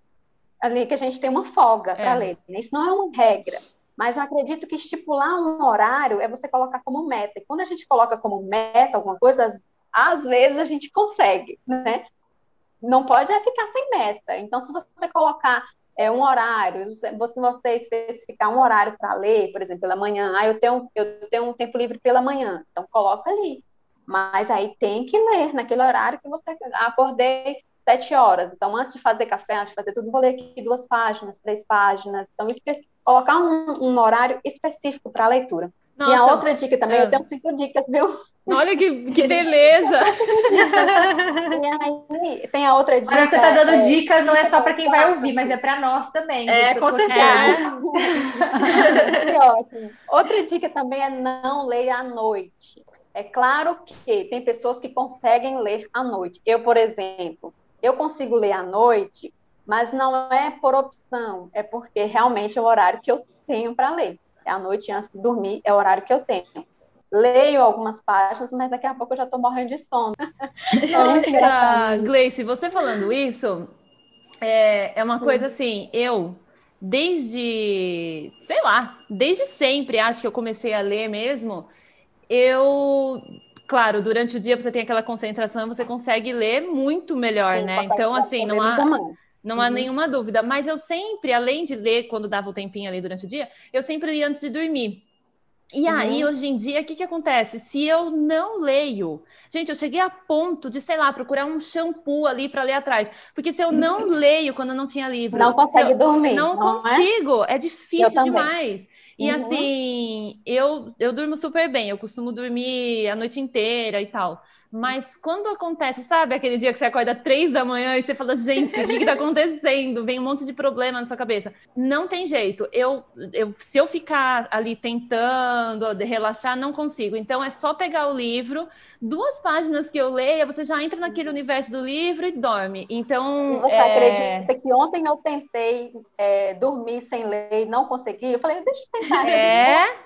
ali, que a gente tem uma folga para É. ler. Isso não é uma regra. Mas eu acredito que estipular um horário é você colocar como meta. E quando a gente coloca como meta alguma coisa, às, às vezes a gente consegue, né? Não pode é ficar sem meta. Então, se você colocar é, um horário, se você, você especificar um horário para ler, por exemplo, pela manhã, ah, eu tenho, eu tenho um tempo livre pela manhã, então coloca ali. Mas aí tem que ler naquele horário que você acordei sete horas. Então, antes de fazer café, antes de fazer tudo, vou ler aqui duas páginas, três páginas. Então, colocar um, um horário específico para a leitura. Nossa, e a outra dica também, é. eu tenho cinco dicas, viu? Olha que, que beleza! e aí, tem a outra dica. Mas você tá dando é, dicas, não é só para quem vai ouvir, mas é para nós também. É, com certeza. É. ótimo. Outra dica também é não leia à noite. É claro que tem pessoas que conseguem ler à noite. Eu, por exemplo, eu consigo ler à noite, mas não é por opção, é porque realmente é o horário que eu tenho para ler. É à noite antes de dormir, é o horário que eu tenho. Leio algumas páginas, mas daqui a pouco eu já estou morrendo de sono. Nossa, Gleice, você falando isso, é, é uma coisa assim, eu, desde, sei lá, desde sempre, acho que eu comecei a ler mesmo, eu claro, durante o dia você tem aquela concentração, você consegue ler muito melhor, Sim, né? Então, assim, não há, não há uhum. nenhuma dúvida. Mas eu sempre, além de ler quando dava o tempinho ali durante o dia, eu sempre lia antes de dormir. E uhum. aí, hoje em dia, o que, que acontece? Se eu não leio, gente, eu cheguei a ponto de, sei lá, procurar um shampoo ali para ler atrás. Porque se eu não leio quando eu não tinha livro. Não consegue dormir. Não, não é? consigo. É, é difícil demais. E uhum. assim, eu, eu durmo super bem, eu costumo dormir a noite inteira e tal. Mas quando acontece, sabe, aquele dia que você acorda três da manhã e você fala, gente, o que está acontecendo? Vem um monte de problema na sua cabeça. Não tem jeito. Eu, eu, se eu ficar ali tentando relaxar, não consigo. Então é só pegar o livro, duas páginas que eu leia, você já entra naquele universo do livro e dorme. Então. E você é... acredita que ontem eu tentei é, dormir sem ler e não consegui? Eu falei, deixa eu tentar. É.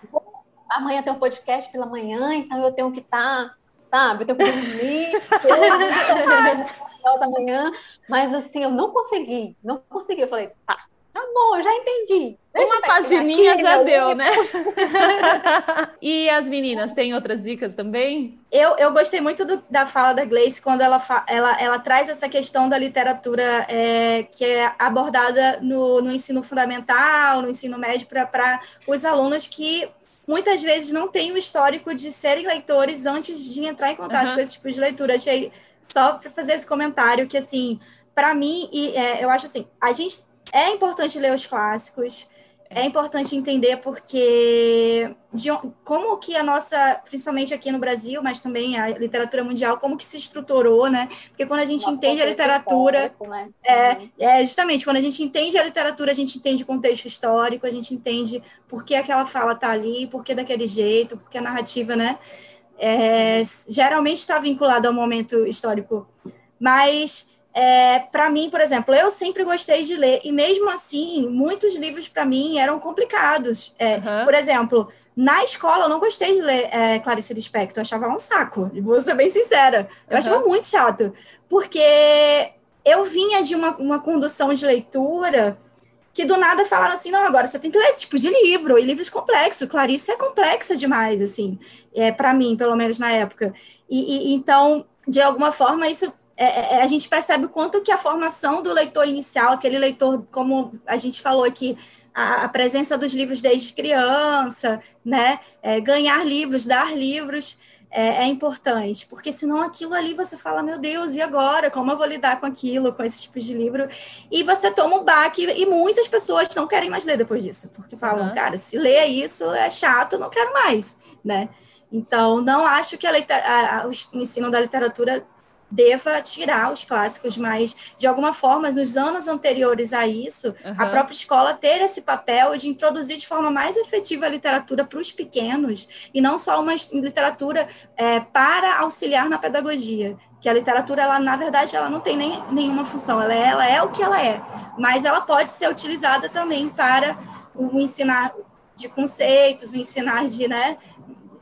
Amanhã tem um podcast pela manhã, então eu tenho que estar. Tá sabe? Eu tenho que dormir, da manhã, mas assim, eu não consegui, não consegui. Eu falei, tá, tá bom, eu já entendi. Deixa Uma pagininha aqui, já deu, né? e as meninas, tem outras dicas também? Eu, eu gostei muito do, da fala da Gleice quando ela, ela, ela traz essa questão da literatura é, que é abordada no, no ensino fundamental, no ensino médio, para os alunos que muitas vezes não têm o histórico de serem leitores antes de entrar em contato uhum. com esse tipo de leitura. Achei só para fazer esse comentário que assim, para mim e é, eu acho assim, a gente é importante ler os clássicos, é importante entender porque de, como que a nossa, principalmente aqui no Brasil, mas também a literatura mundial, como que se estruturou, né? Porque quando a gente Uma entende a literatura, né? é, uhum. é justamente quando a gente entende a literatura, a gente entende o contexto histórico, a gente entende por que aquela fala tá ali, por que daquele jeito, por que a narrativa, né? É, geralmente está vinculada ao momento histórico, mas é, para mim, por exemplo, eu sempre gostei de ler, e mesmo assim, muitos livros para mim eram complicados. É, uhum. Por exemplo, na escola eu não gostei de ler é, Clarice Lispector, eu achava um saco, vou ser bem sincera. Eu uhum. achava muito chato, porque eu vinha de uma, uma condução de leitura que do nada falaram assim, não, agora você tem que ler esse tipo de livro, e livros complexos, Clarice é complexa demais, assim, é, para mim, pelo menos na época. E, e, então, de alguma forma, isso é, é, é, a gente percebe o quanto que a formação do leitor inicial, aquele leitor, como a gente falou aqui, a, a presença dos livros desde criança, né? É, ganhar livros, dar livros é, é, importante, porque senão aquilo ali você fala, meu Deus, e agora? Como eu vou lidar com aquilo, com esse tipo de livro? E você toma um baque, e muitas pessoas não querem mais ler depois disso, porque falam, uhum. cara, se ler isso é chato, não quero mais, né? Então, não acho que a, a, a, o ensino da literatura deva tirar os clássicos, mas de alguma forma, nos anos anteriores a isso, uhum. a própria escola ter esse papel de introduzir de forma mais efetiva a literatura para os pequenos e não só uma literatura é, para auxiliar na pedagogia. Que a literatura, ela, na verdade, ela não tem nem, nenhuma função, ela é, ela é o que ela é, mas ela pode ser utilizada também para o ensinar de conceitos, o ensinar de, né,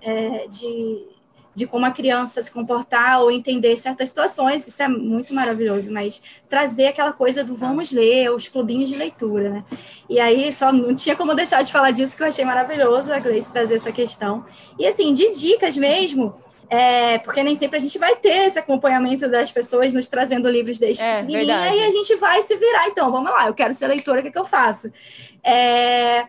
é, de de como a criança se comportar ou entender certas situações, isso é muito maravilhoso, mas trazer aquela coisa do vamos ler, os clubinhos de leitura, né? E aí só não tinha como deixar de falar disso, que eu achei maravilhoso a Gleice trazer essa questão. E assim, de dicas mesmo, é, porque nem sempre a gente vai ter esse acompanhamento das pessoas nos trazendo livros desde é, pequenininha, verdade. e a gente vai se virar. Então, vamos lá, eu quero ser leitora, o que, é que eu faço? É,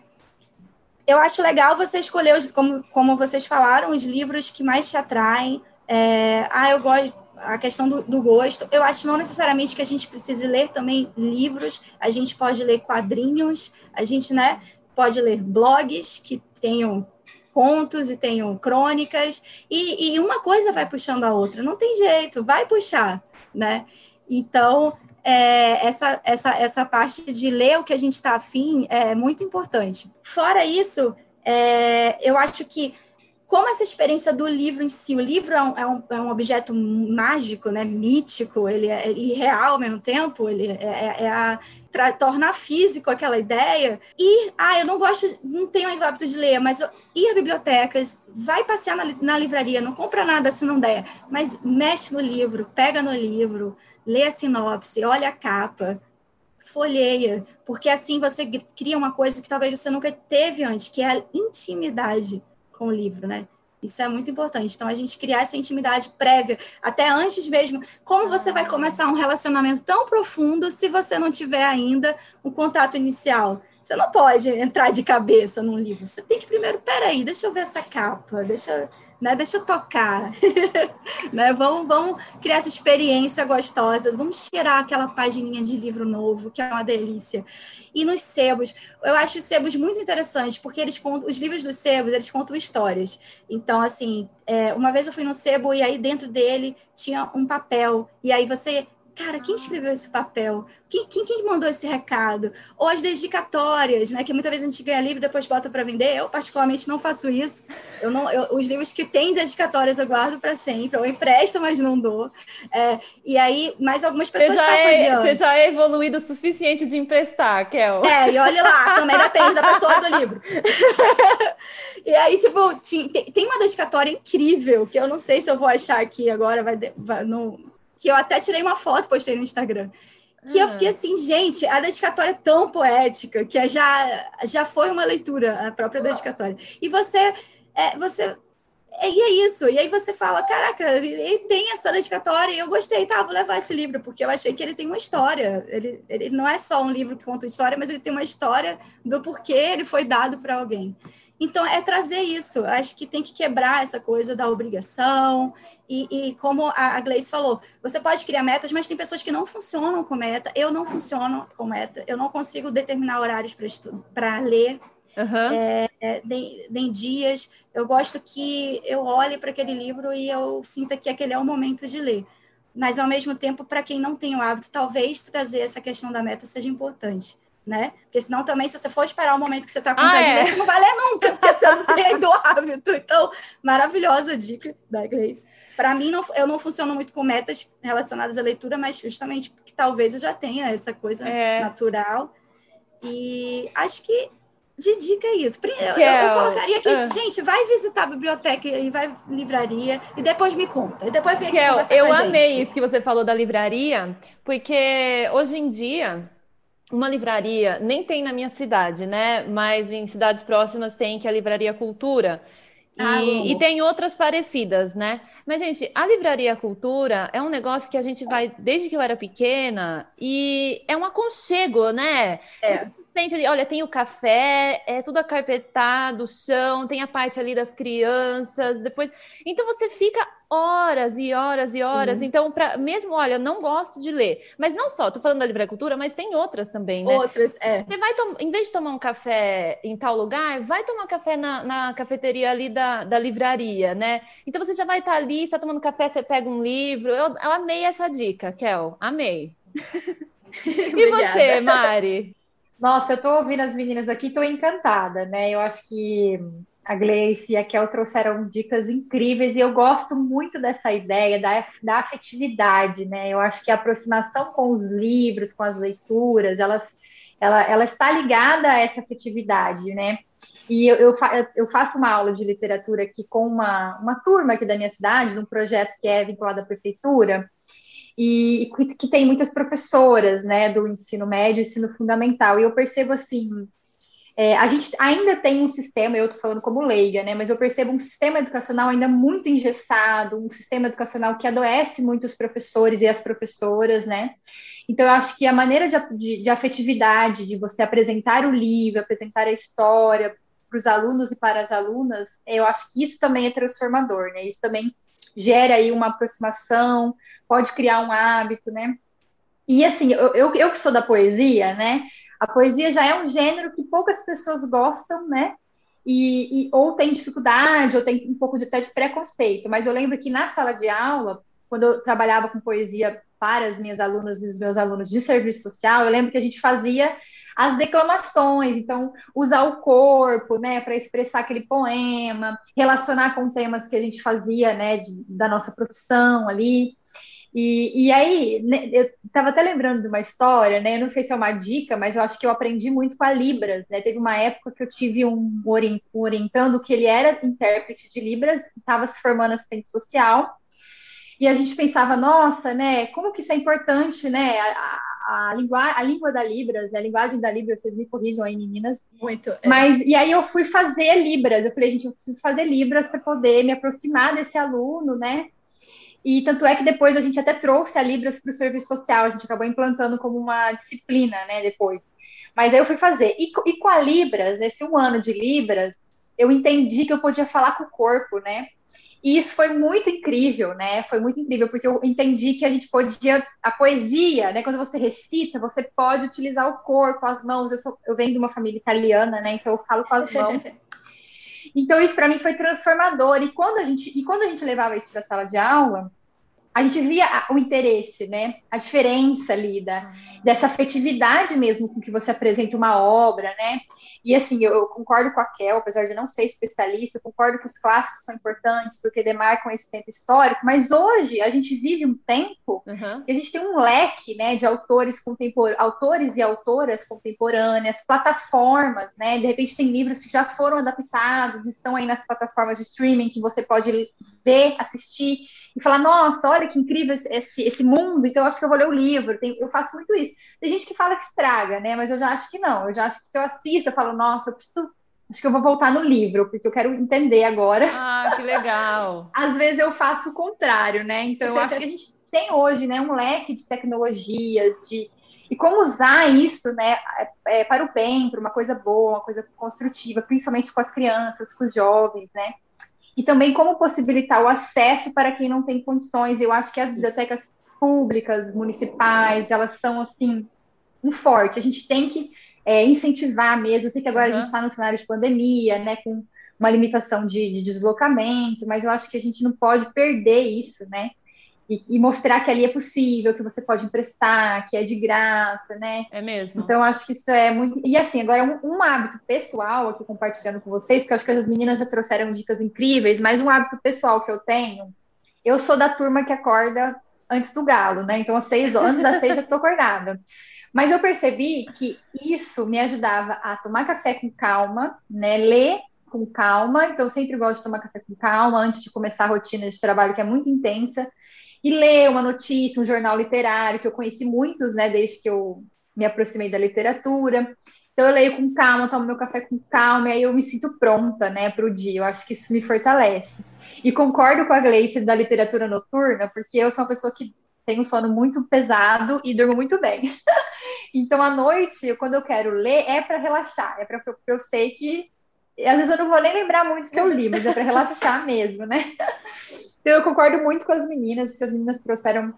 eu acho legal você escolher, os, como, como vocês falaram, os livros que mais te atraem. É, ah, eu gosto. a questão do, do, gosto. Eu acho não necessariamente que a gente precise ler também livros, a gente pode ler quadrinhos, a gente né, pode ler blogs que tenham contos e tenham crônicas, e, e uma coisa vai puxando a outra, não tem jeito, vai puxar, né? Então, é, essa, essa, essa parte de ler o que a gente está afim é muito importante. Fora isso, é, eu acho que como essa experiência do livro em si, o livro é um, é um, é um objeto mágico, né, mítico, ele é irreal ao mesmo tempo, ele é, é, é a tornar físico aquela ideia. E, ah, eu não gosto, não tenho o hábito de ler, mas ir a bibliotecas, vai passear na, na livraria, não compra nada se não der, mas mexe no livro, pega no livro, lê a sinopse, olha a capa, folheia, porque assim você cria uma coisa que talvez você nunca teve antes, que é a intimidade com o livro, né? Isso é muito importante. Então, a gente criar essa intimidade prévia, até antes mesmo. Como você vai começar um relacionamento tão profundo se você não tiver ainda um contato inicial? Você não pode entrar de cabeça num livro. Você tem que primeiro, peraí, deixa eu ver essa capa, deixa eu né? Deixa eu tocar, né? Vamos, vamos criar essa experiência gostosa, vamos tirar aquela pagininha de livro novo, que é uma delícia. E nos sebos, eu acho os sebos muito interessantes, porque eles contam, os livros dos sebos, eles contam histórias. Então, assim, é, uma vez eu fui no sebo e aí dentro dele tinha um papel, e aí você cara, quem escreveu esse papel? Quem, quem, quem, mandou esse recado? Ou as dedicatórias, né? Que muitas vezes a gente ganha livro e depois bota para vender. Eu, particularmente, não faço isso. Eu não, eu, os livros que têm dedicatórias eu guardo para sempre. Eu empresto, mas não dou. É, e aí, mais algumas pessoas passam é, adiante. Você já é evoluído o suficiente de emprestar, Kel. É, e olha lá, também depende da pessoa do livro. e aí, tipo, tem, tem uma dedicatória incrível, que eu não sei se eu vou achar aqui agora, vai, vai não que eu até tirei uma foto, postei no Instagram. Que eu fiquei ah. assim, gente, a dedicatória é tão poética que já, já foi uma leitura, a própria dedicatória. E você, é, você e é isso. E aí você fala, caraca, ele tem essa dedicatória e eu gostei, tá, vou levar esse livro, porque eu achei que ele tem uma história. Ele, ele não é só um livro que conta história, mas ele tem uma história do porquê ele foi dado para alguém. Então, é trazer isso. Acho que tem que quebrar essa coisa da obrigação. E, e, como a Gleice falou, você pode criar metas, mas tem pessoas que não funcionam com meta. Eu não funciono com meta. Eu não consigo determinar horários para ler. Uhum. É, é, nem, nem, dias. Eu gosto que eu olhe para aquele livro e eu sinta que aquele é o momento de ler. Mas, ao mesmo tempo, para quem não tem o hábito, talvez trazer essa questão da meta seja importante né? Porque senão também, se você for esperar o momento que você está com ah, é. você não vai ler nunca, porque você não tem do hábito. Então, maravilhosa dica da Grace. Para mim, não, eu não funciono muito com metas relacionadas à leitura, mas justamente porque talvez eu já tenha essa coisa é. natural. E acho que de dica é isso. Eu, eu, eu colocaria aqui, uh. gente, vai visitar a biblioteca e vai livraria e depois me conta. E depois vem aqui Kel, Eu amei gente. isso que você falou da livraria, porque hoje em dia uma livraria, nem tem na minha cidade, né? Mas em cidades próximas tem que é a Livraria Cultura. E, ah, e, tem outras parecidas, né? Mas, gente, a Livraria Cultura é um negócio que a gente vai desde que eu era pequena e é um aconchego, né? É ali, olha, tem o café, é tudo acarpetado, o chão, tem a parte ali das crianças, depois. Então você fica horas e horas e horas. Então, para mesmo, olha, não gosto de ler, mas não só, tô falando da livraria cultura, mas tem outras também, né? Outras, é. Você vai em vez de tomar um café em tal lugar, vai tomar café na, na cafeteria ali da, da livraria, né? Então você já vai estar tá ali, está tomando café, você pega um livro. Eu, eu amei essa dica, Kel, amei. e você, Mari? Nossa, eu estou ouvindo as meninas aqui, estou encantada, né? Eu acho que a Gleice e a Kel trouxeram dicas incríveis e eu gosto muito dessa ideia da, da afetividade, né? Eu acho que a aproximação com os livros, com as leituras, elas, ela, ela está ligada a essa afetividade, né? E eu, eu, eu, faço uma aula de literatura aqui com uma, uma turma aqui da minha cidade, num projeto que é vinculado à prefeitura, e, que tem muitas professoras, né, do ensino médio, ensino fundamental, e eu percebo assim, é, a gente ainda tem um sistema, eu estou falando como leiga, né, mas eu percebo um sistema educacional ainda muito engessado, um sistema educacional que adoece muito os professores e as professoras, né, então eu acho que a maneira de, de, de afetividade, de você apresentar o livro, apresentar a história para os alunos e para as alunas, eu acho que isso também é transformador, né, isso também gera aí uma aproximação, pode criar um hábito, né? E assim, eu, eu, eu que sou da poesia, né? A poesia já é um gênero que poucas pessoas gostam, né? E, e, ou tem dificuldade, ou tem um pouco de, até de preconceito. Mas eu lembro que na sala de aula, quando eu trabalhava com poesia para as minhas alunas e os meus alunos de serviço social, eu lembro que a gente fazia as declamações, então usar o corpo, né, para expressar aquele poema, relacionar com temas que a gente fazia, né, de, da nossa profissão ali. E, e aí, né, eu estava até lembrando de uma história, né? Eu não sei se é uma dica, mas eu acho que eu aprendi muito com a Libras, né? Teve uma época que eu tive um orientando que ele era intérprete de Libras, estava se formando assistente social, e a gente pensava, nossa, né? Como que isso é importante, né? A, a, língua, a língua da Libras, né, a linguagem da Libras, vocês me corrijam aí, meninas. Muito. É. Mas, e aí eu fui fazer Libras, eu falei, gente, eu preciso fazer Libras para poder me aproximar desse aluno, né? E tanto é que depois a gente até trouxe a Libras para o serviço social, a gente acabou implantando como uma disciplina, né, depois. Mas aí eu fui fazer. E, e com a Libras, nesse um ano de Libras, eu entendi que eu podia falar com o corpo, né? E isso foi muito incrível, né? Foi muito incrível, porque eu entendi que a gente podia. A poesia, né? Quando você recita, você pode utilizar o corpo, as mãos. Eu, sou, eu venho de uma família italiana, né? Então eu falo com as mãos. Então isso para mim foi transformador. E quando a gente, e quando a gente levava isso para a sala de aula, a gente via o interesse, né? A diferença ali da, dessa afetividade mesmo com que você apresenta uma obra, né? E assim, eu, eu, concordo com a Kel, apesar de não ser especialista, concordo que os clássicos são importantes porque demarcam esse tempo histórico, mas hoje a gente vive um tempo uhum. que a gente tem um leque, né, de autores contemporâneos, autores e autoras contemporâneas, plataformas, né? De repente tem livros que já foram adaptados, estão aí nas plataformas de streaming que você pode ver, assistir e falar, nossa, olha que incrível esse, esse mundo, então eu acho que eu vou ler o livro. Tem, eu faço muito isso. Tem gente que fala que estraga, né? Mas eu já acho que não. Eu já acho que se eu assisto, eu falo, nossa, eu preciso. Acho que eu vou voltar no livro, porque eu quero entender agora. Ah, que legal. Às vezes eu faço o contrário, né? Então eu acho que a gente tem hoje, né, um leque de tecnologias, de e como usar isso, né, é, é para o bem, para uma coisa boa, uma coisa construtiva, principalmente com as crianças, com os jovens, né? E também como possibilitar o acesso para quem não tem condições. Eu acho que as bibliotecas públicas, municipais, elas são assim um forte. A gente tem que é, incentivar mesmo. Eu sei que agora uhum. a gente está no cenário de pandemia, né, com uma limitação de, de, deslocamento, mas eu acho que a gente não pode perder isso, né? E, e, mostrar que ali é possível, que você pode emprestar, que é de graça, né? É mesmo. Então, acho que isso é muito. E assim, agora, um, um hábito pessoal aqui compartilhando com vocês, que eu acho que as meninas já trouxeram dicas incríveis, mas um hábito pessoal que eu tenho, eu sou da turma que acorda antes do galo, né? Então, às seis, antes das seis, já estou acordada. Mas eu percebi que isso me ajudava a tomar café com calma, né? Ler com calma. Então, eu sempre gosto de tomar café com calma antes de começar a rotina de trabalho, que é muito intensa e ler uma notícia, um jornal literário, que eu conheci muitos, né, desde que eu me aproximei da literatura. Então eu leio com calma, tomo meu café com calma, e aí eu me sinto pronta, né, para o dia. Eu acho que isso me fortalece. E concordo com a Gleice da literatura noturna, porque eu sou uma pessoa que tem um sono muito pesado e durmo muito bem. então à noite, quando eu quero ler, é para relaxar, é para eu sei que às vezes eu não vou nem lembrar muito que eu li, mas é para relaxar mesmo, né? Então eu concordo muito com as meninas, que as meninas trouxeram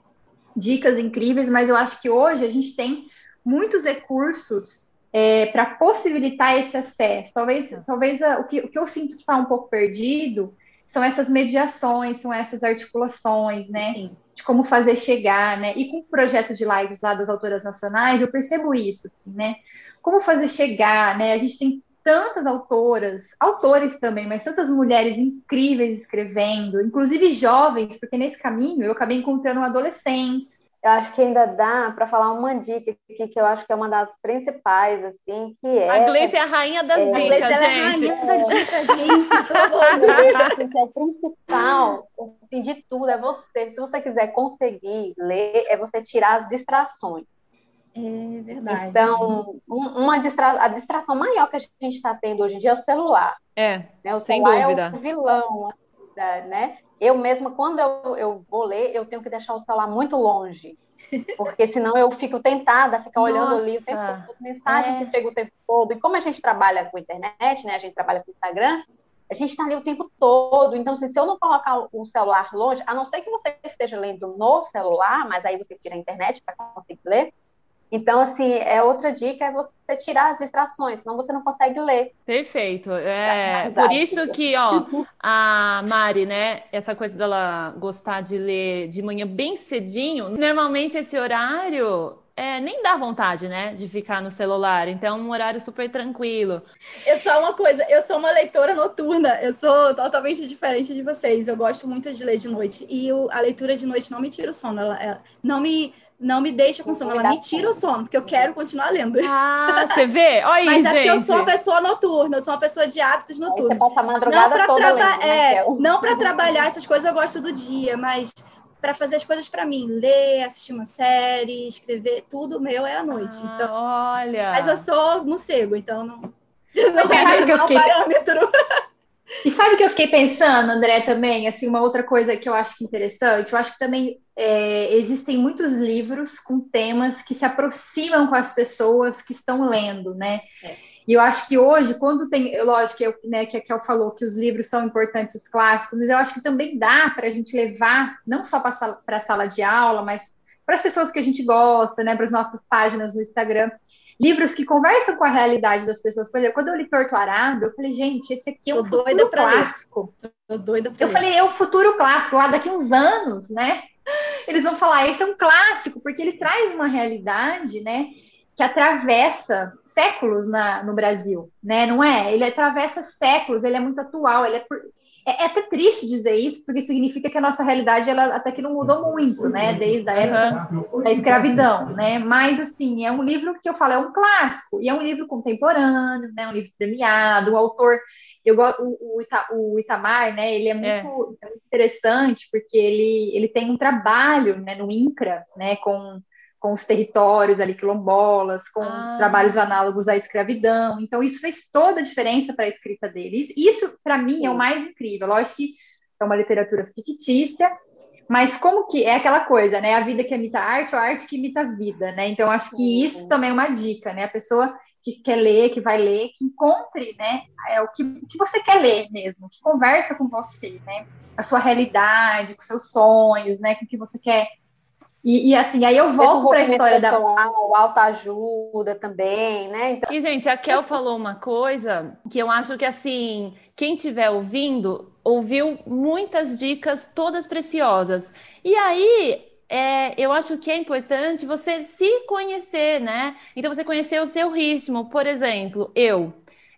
dicas incríveis, mas eu acho que hoje a gente tem muitos recursos é, para possibilitar esse acesso. Talvez, talvez a, o, que, o que eu sinto que está um pouco perdido são essas mediações, são essas articulações, né? Sim. De como fazer chegar, né? E com o projeto de lives lá das autoras nacionais, eu percebo isso, assim, né? Como fazer chegar, né? A gente tem tantas autoras, autores também, mas tantas mulheres incríveis escrevendo, inclusive jovens, porque nesse caminho eu acabei encontrando adolescentes. Eu acho que ainda dá para falar uma dica aqui que eu acho que é uma das principais, assim, que é. A Gleice é a rainha das é, dicas, a gente. É a rainha da dica, gente. que é o principal assim, de tudo é você. Se você quiser conseguir ler, é você tirar as distrações. É verdade. Então, uma distra... a distração maior que a gente está tendo hoje em dia é o celular. É, né? o sem dúvida. é o vilão, né? Eu mesma, quando eu, eu vou ler, eu tenho que deixar o celular muito longe, porque senão eu fico tentada a ficar olhando ali o tempo todo, mensagem é. que chega o tempo todo. E como a gente trabalha com internet, né? A gente trabalha com Instagram, a gente está ali o tempo todo. Então, assim, se eu não colocar o celular longe, a não ser que você esteja lendo no celular, mas aí você tira a internet para conseguir ler. Então, assim, é outra dica é você tirar as distrações, senão você não consegue ler. Perfeito. É, por isso que, ó, a Mari, né, essa coisa dela gostar de ler de manhã bem cedinho, normalmente esse horário é, nem dá vontade, né, de ficar no celular. Então, é um horário super tranquilo. Eu sou uma coisa, eu sou uma leitora noturna. Eu sou totalmente diferente de vocês. Eu gosto muito de ler de noite e o, a leitura de noite não me tira o sono. Ela, ela não me não me deixa com sono, ela me tira o sono, porque eu quero continuar lendo. Ah, você vê? Olha aí, Mas é porque eu sou uma pessoa noturna, eu sou uma pessoa de hábitos noturnos. Você passa a madrugada não toda lendo, né, é, Não para trabalhar essas coisas eu gosto do dia, mas para fazer as coisas para mim, ler, assistir uma série, escrever, tudo meu é à noite. Ah, então, olha. Mas eu sou morcego, então não, não é, um parâmetro. E sabe o que eu fiquei pensando, André, também? Assim, uma outra coisa que eu acho que é interessante, eu acho que também é, existem muitos livros com temas que se aproximam com as pessoas que estão lendo, né? É. E eu acho que hoje, quando tem, lógico que, eu, né, que a Kel falou que os livros são importantes, os clássicos, mas eu acho que também dá para a gente levar, não só para a sala de aula, mas para as pessoas que a gente gosta, né, para as nossas páginas no Instagram, livros que conversam com a realidade das pessoas. Por exemplo, quando eu li Torto Arado, eu falei, gente, esse aqui é um Tô futuro clássico. Ler. Tô doida pra eu ler. falei, é o futuro clássico, lá daqui uns anos, né? Eles vão falar, esse é um clássico, porque ele traz uma realidade, né, que atravessa séculos na, no Brasil, né? Não é? Ele atravessa séculos, ele é muito atual, ele é por é, é, até triste dizer isso, porque significa que a nossa realidade ela até que não mudou muito, né? Desde a época da escravidão, né? Mas assim, é um livro que eu falo, é um clássico, e é um livro contemporâneo, né? Um livro premiado, o autor, eu gosto, o, Ita, o Itamar, né? Ele é muito, é. interessante, porque ele, ele tem um trabalho né, no INCRA, né? Com com os territórios ali quilombolas, com ah. trabalhos análogos à escravidão. Então, isso fez toda a diferença para a escrita deles. Isso, para mim, é o mais incrível. Lógico que é uma literatura fictícia, mas como que é aquela coisa, né? A vida que imita a arte ou a arte que imita a vida, né? Então, acho que isso também é uma dica, né? A pessoa que quer ler, que vai ler, que encontre, né? É o que, o que você quer ler mesmo, que conversa com você, né? A sua realidade, com seus sonhos, né? Com o que você quer e, e, assim, aí eu volto para a história da. O autoajuda também, né? Então... E, gente, a Kel falou uma coisa que eu acho que, assim, quem estiver ouvindo, ouviu muitas dicas, todas preciosas. E aí, é, eu acho que é importante você se conhecer, né? Então, você conhecer o seu ritmo. Por exemplo, eu.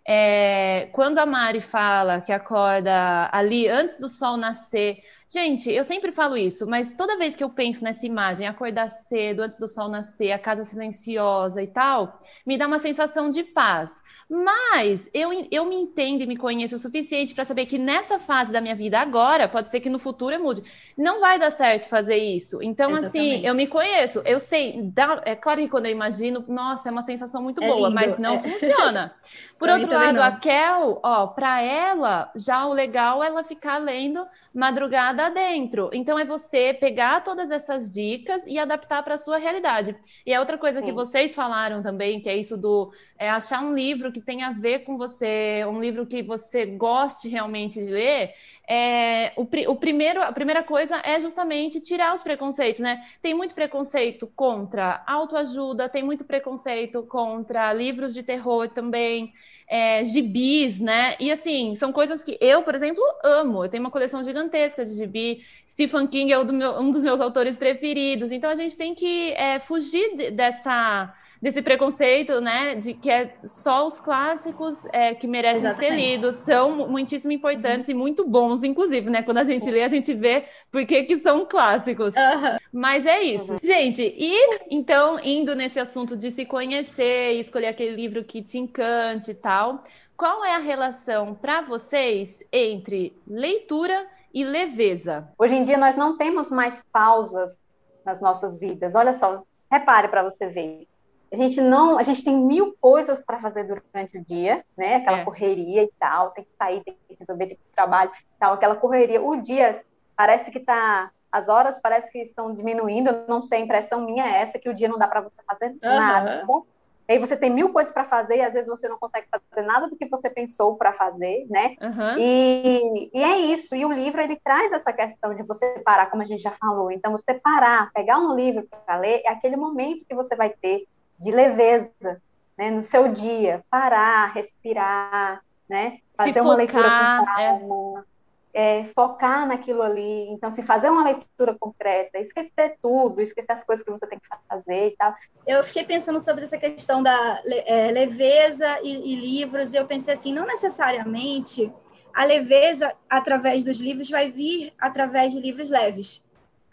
É, quando a Mari fala que acorda ali antes do sol nascer, Gente, eu sempre falo isso, mas toda vez que eu penso nessa imagem, acordar cedo, antes do sol nascer, a casa silenciosa e tal, me dá uma sensação de paz. Mas eu, eu me entendo e me conheço o suficiente para saber que nessa fase da minha vida agora, pode ser que no futuro eu mude, não vai dar certo fazer isso. Então, Exatamente. assim, eu me conheço, eu sei, dá, é claro que quando eu imagino, nossa, é uma sensação muito é boa, lindo, mas não é. funciona. Por outro lado, a Kel, ó, para ela, já o legal é ela ficar lendo madrugada adentro. Então, é você pegar todas essas dicas e adaptar para a sua realidade. E a outra coisa Sim. que vocês falaram também, que é isso do é achar um livro que tenha a ver com você, um livro que você goste realmente de ler, é, o, o, primeiro, a primeira coisa é justamente tirar os preconceitos, né? Tem muito preconceito contra autoajuda, tem muito preconceito contra livros de terror também é, gibis, né? E assim, são coisas que eu, por exemplo, amo. Eu tenho uma coleção gigantesca de gibi. Stephen King é um, meu, um dos meus autores preferidos. Então a gente tem que é, fugir dessa desse preconceito, né, de que é só os clássicos é, que merecem Exatamente. ser lidos, são muitíssimo importantes uhum. e muito bons, inclusive, né, quando a gente lê, a gente vê por que que são clássicos. Uhum. Mas é isso. Uhum. Gente, e então, indo nesse assunto de se conhecer e escolher aquele livro que te encante e tal, qual é a relação para vocês entre leitura e leveza? Hoje em dia nós não temos mais pausas nas nossas vidas. Olha só, repare para você ver a gente não, a gente tem mil coisas para fazer durante o dia, né? Aquela é. correria e tal, tem que sair, tem que resolver, tem que trabalho, tal, aquela correria. O dia parece que está, as horas parece que estão diminuindo. Não sei, a impressão minha é essa que o dia não dá para você fazer uhum. nada. Tá E aí você tem mil coisas para fazer e às vezes você não consegue fazer nada do que você pensou para fazer, né? Uhum. E, e é isso. E o livro ele traz essa questão de você parar, como a gente já falou. Então você parar, pegar um livro para ler, é aquele momento que você vai ter de leveza, né? No seu dia, parar, respirar, né? Fazer uma leitura com calma. É é, focar naquilo ali. Então, se fazer uma leitura concreta, esquecer tudo, esquecer as coisas que você tem que fazer e tal. Eu fiquei pensando sobre essa questão da é, leveza e, e livros, e eu pensei assim, não necessariamente a leveza através dos livros vai vir através de livros leves.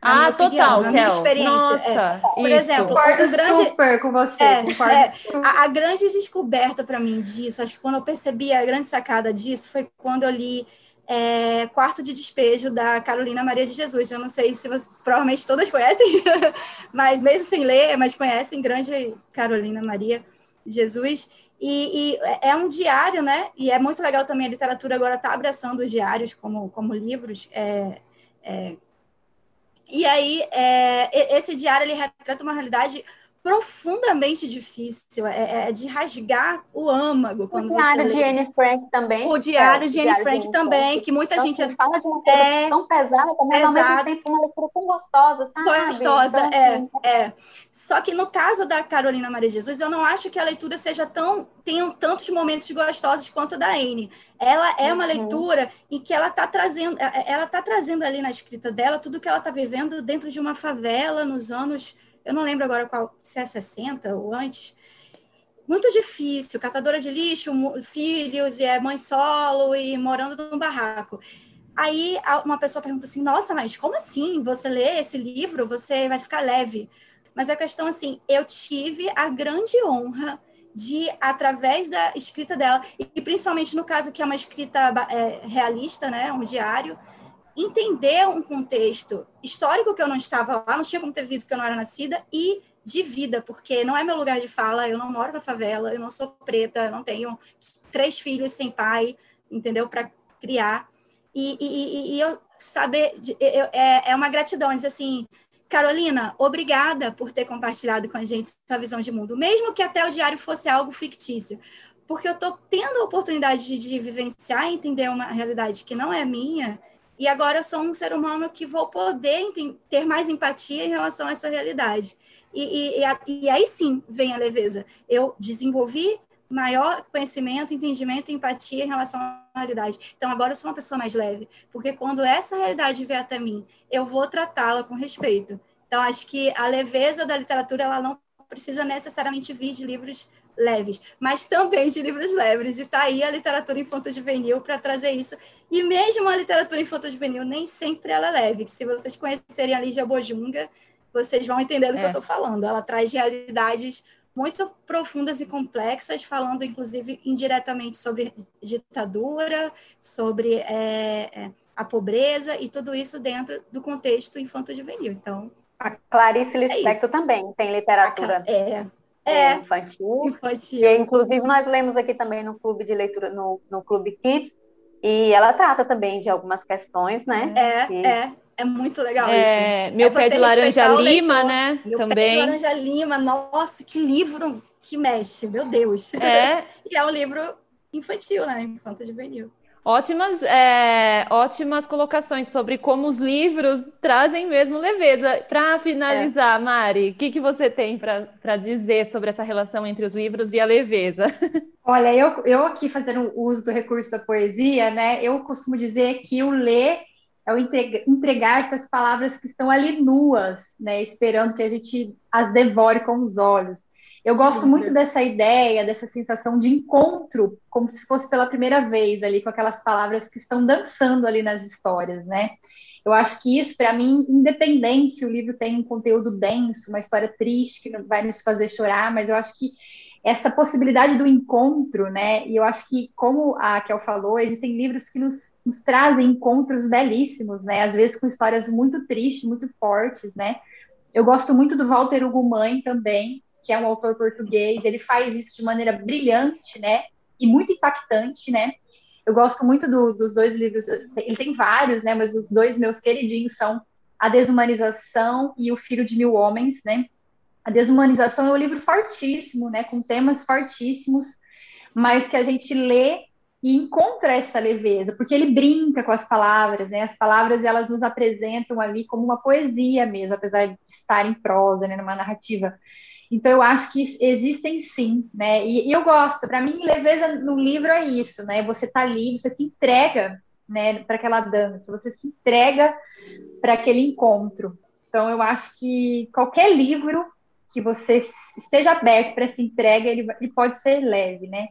Ah, total, opinião, minha experiência. Nossa, é. Por isso. exemplo, o grande super com você. É, é, a, a, grande descoberta para mim disso, acho que quando eu percebi a grande sacada disso foi quando eu li é, Quarto de Despejo, da Carolina Maria de Jesus. Eu não sei se você, provavelmente todas conhecem, mas mesmo sem ler, mas conhecem, grande Carolina Maria de Jesus. E, e, é um diário, né? E é muito legal também, a literatura agora está abraçando os diários como, como livros. É, é... E aí, é, esse diário, ele retrata uma realidade profundamente difícil, é, é, de rasgar o âmago. o diário de Anne Frank também. O diário é, de Anne Frank de também, Frank. que muita então, gente... fala de uma coisa é, tão pesada, mas ao mesmo tempo uma leitura tão gostosa, sabe? Gostosa, então, é, assim, é. Só que no caso da Carolina Maria Jesus, eu não acho que a leitura seja tão... tenha tantos momentos gostosos quanto a da Anne. Ela é uma uhum. leitura em que ela está trazendo, ela está trazendo ali na escrita dela tudo que ela está vivendo dentro de uma favela nos anos eu não lembro agora qual, se é 60 ou antes, muito difícil, catadora de lixo, filhos, e é mãe solo e morando num barraco. Aí uma pessoa pergunta assim: Nossa, mas como assim? Você lê esse livro, você vai ficar leve. Mas a questão assim, eu tive a grande honra de, através da escrita dela, e principalmente no caso que é uma escrita é, realista, né, um diário, entender um contexto histórico que eu não estava lá, não tinha como ter vivido porque eu não era nascida, e de vida, porque não é meu lugar de fala, eu não moro na favela, eu não sou preta, eu não tenho três filhos sem pai, entendeu? Para criar. E, e, e, eu saber, eu, é, é uma gratidão, dizer assim, Carolina, obrigada por ter compartilhado com a gente essa visão de mundo, mesmo que até o diário fosse algo fictício, porque eu estou tendo a oportunidade de, de vivenciar e entender uma realidade que não é minha, e agora eu sou um ser humano que vou poder ter mais empatia em relação a essa realidade. E, e, e, aí sim vem a leveza. Eu desenvolvi maior conhecimento, entendimento e empatia em relação à realidade. Então agora eu sou uma pessoa mais leve, porque quando essa realidade vier até mim, eu vou tratá-la com respeito. Então acho que a leveza da literatura ela não precisa necessariamente vir de livros leves, mas também de livros leves. E está aí a literatura infanto-juvenil para trazer isso. E mesmo a literatura infanto-juvenil, nem sempre ela é leve. Se vocês conhecerem a Lígia Bojunga, vocês vão entender do é. que eu estou falando. Ela traz realidades muito profundas e complexas, falando inclusive indiretamente sobre ditadura, sobre é, é a pobreza e tudo isso dentro do contexto infanto-juvenil. Então, a Clarice Lispector é também tem literatura. É, é, é, infantil. infantil. E, inclusive, nós lemos aqui também no clube de leitura, no, no Clube Kids, e ela trata também de algumas questões, né? É, e... é. É muito legal é, isso. Meu é pé de laranja lima, né? Meu também. pé de laranja lima, nossa, que livro que mexe, meu Deus. É. e é um livro infantil, né? Infanto juvenil. Ótimas, é, ótimas colocações sobre como os livros trazem mesmo leveza. Para finalizar, é. Mari, o que, que você tem para dizer sobre essa relação entre os livros e a leveza? Olha, eu, eu aqui fazendo uso do recurso da poesia, né? Eu costumo dizer que o ler é o entregar essas palavras que estão ali nuas, né? Esperando que a gente as devore com os olhos. Eu gosto muito dessa ideia, dessa sensação de encontro, como se fosse pela primeira vez ali, com aquelas palavras que estão dançando ali nas histórias, né? Eu acho que isso, para mim, independente se o livro tem um conteúdo denso, uma história triste que vai nos fazer chorar, mas eu acho que essa possibilidade do encontro, né? E eu acho que, como a Kel falou, existem livros que nos, nos trazem encontros belíssimos, né? Às vezes com histórias muito tristes, muito fortes, né? Eu gosto muito do Walter Hugo Mãe também, que é um autor português, ele faz isso de maneira brilhante, né? E muito impactante, né? Eu gosto muito do, dos dois livros, ele tem vários, né? Mas os dois meus queridinhos são A Desumanização e O Filho de Mil Homens, né? A Desumanização é um livro fortíssimo, né, com temas fortíssimos, mas que a gente lê e encontra essa leveza, porque ele brinca com as palavras, né? As palavras elas nos apresentam ali como uma poesia mesmo, apesar de estar em prosa, né, numa narrativa. Então eu acho que existem sim, né? E, e eu gosto. Para mim, leveza no livro é isso, né? Você tá ali, você se entrega, né, para aquela dança, você se entrega para aquele encontro. Então eu acho que qualquer livro que você esteja aberto para essa entrega, ele, ele pode ser leve, né?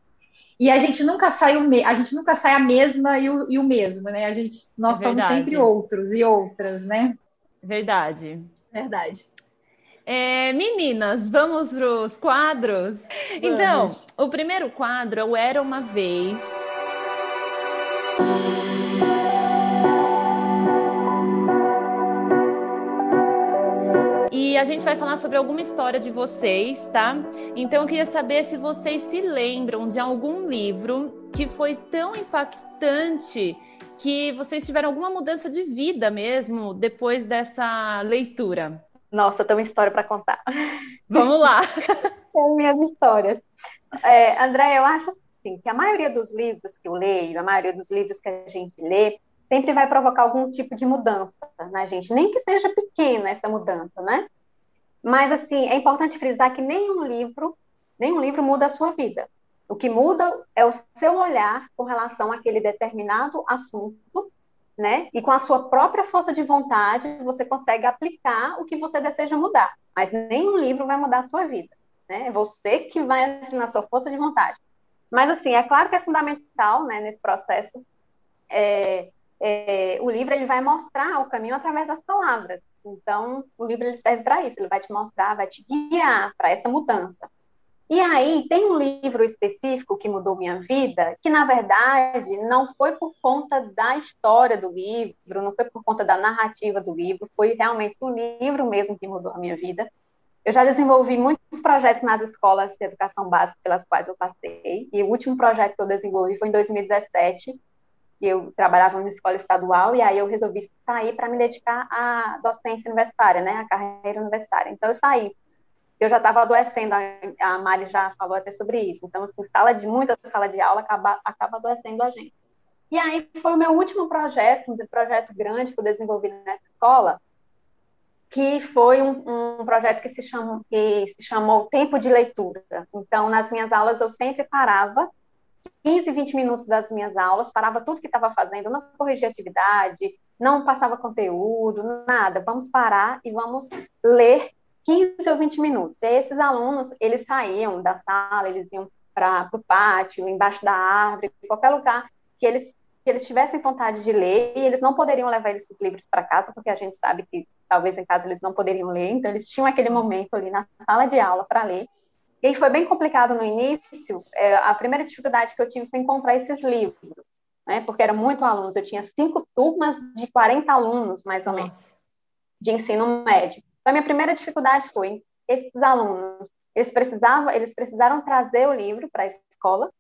E a gente nunca sai o me... a gente nunca sai a mesma e o, e o mesmo, né? A gente, nós é somos sempre outros e outras, né? Verdade. Verdade. É, meninas, vamos para os quadros? Então, vamos. Então, o primeiro quadro é o Era Uma Vez. E a gente vai falar sobre alguma história de vocês, tá? Então eu queria saber se vocês se lembram de algum livro que foi tão impactante que vocês tiveram alguma mudança de vida mesmo depois dessa leitura. Nossa, tem uma história para contar. Vamos lá. São minhas histórias. É, André, eu acho assim, que a maioria dos livros que eu leio, a maioria dos livros que a gente lê, sempre vai provocar algum tipo de mudança na gente, nem que seja pequena essa mudança, né? Mas, assim, é importante frisar que nenhum livro, nenhum livro muda a sua vida. O que muda é o seu olhar com relação àquele determinado assunto, né? E com a sua própria força de vontade, você consegue aplicar o que você deseja mudar. Mas nenhum livro vai mudar a sua vida, né? É você que vai na sua força de vontade. Mas, assim, é claro que é fundamental, né, nesse processo, é, é, o livro ele vai mostrar o caminho através das palavras. Então, o livro ele serve para isso, ele vai te mostrar, vai te guiar para essa mudança. E aí, tem um livro específico que mudou minha vida, que na verdade não foi por conta da história do livro, não foi por conta da narrativa do livro, foi realmente o livro mesmo que mudou a minha vida. Eu já desenvolvi muitos projetos nas escolas de educação básica pelas quais eu passei, e o último projeto que eu desenvolvi foi em 2017, eu trabalhava numa escola estadual e aí eu resolvi sair para me dedicar à docência universitária, né, à carreira universitária. Então eu saí. Eu já estava adoecendo, a Mari já falou até sobre isso. Então, assim, sala de muita sala de aula acaba, acaba adoecendo a gente. E aí foi o meu último projeto, um projeto grande que eu desenvolvi nessa escola, que foi um, um projeto que se, chamou, que se chamou Tempo de Leitura. Então, nas minhas aulas eu sempre parava 15, 20 minutos das minhas aulas, parava tudo que estava fazendo, não corrigia atividade, não passava conteúdo, nada. Vamos parar e vamos ler 15 ou 20 minutos. E esses alunos, eles saíam da sala, eles iam para o pátio, embaixo da árvore, qualquer lugar que eles que eles tivessem vontade de ler e eles não poderiam levar esses livros para casa, porque a gente sabe que talvez em casa eles não poderiam ler, então eles tinham aquele momento ali na sala de aula para ler. E aí foi bem complicado no início. É, a primeira dificuldade que eu tive foi encontrar esses livros, né? Porque eram muito alunos. Eu tinha cinco turmas de 40 alunos, mais ou menos, de ensino médio. Então, minha primeira dificuldade foi esses alunos. Eles precisavam, eles precisaram trazer o livro para a escola.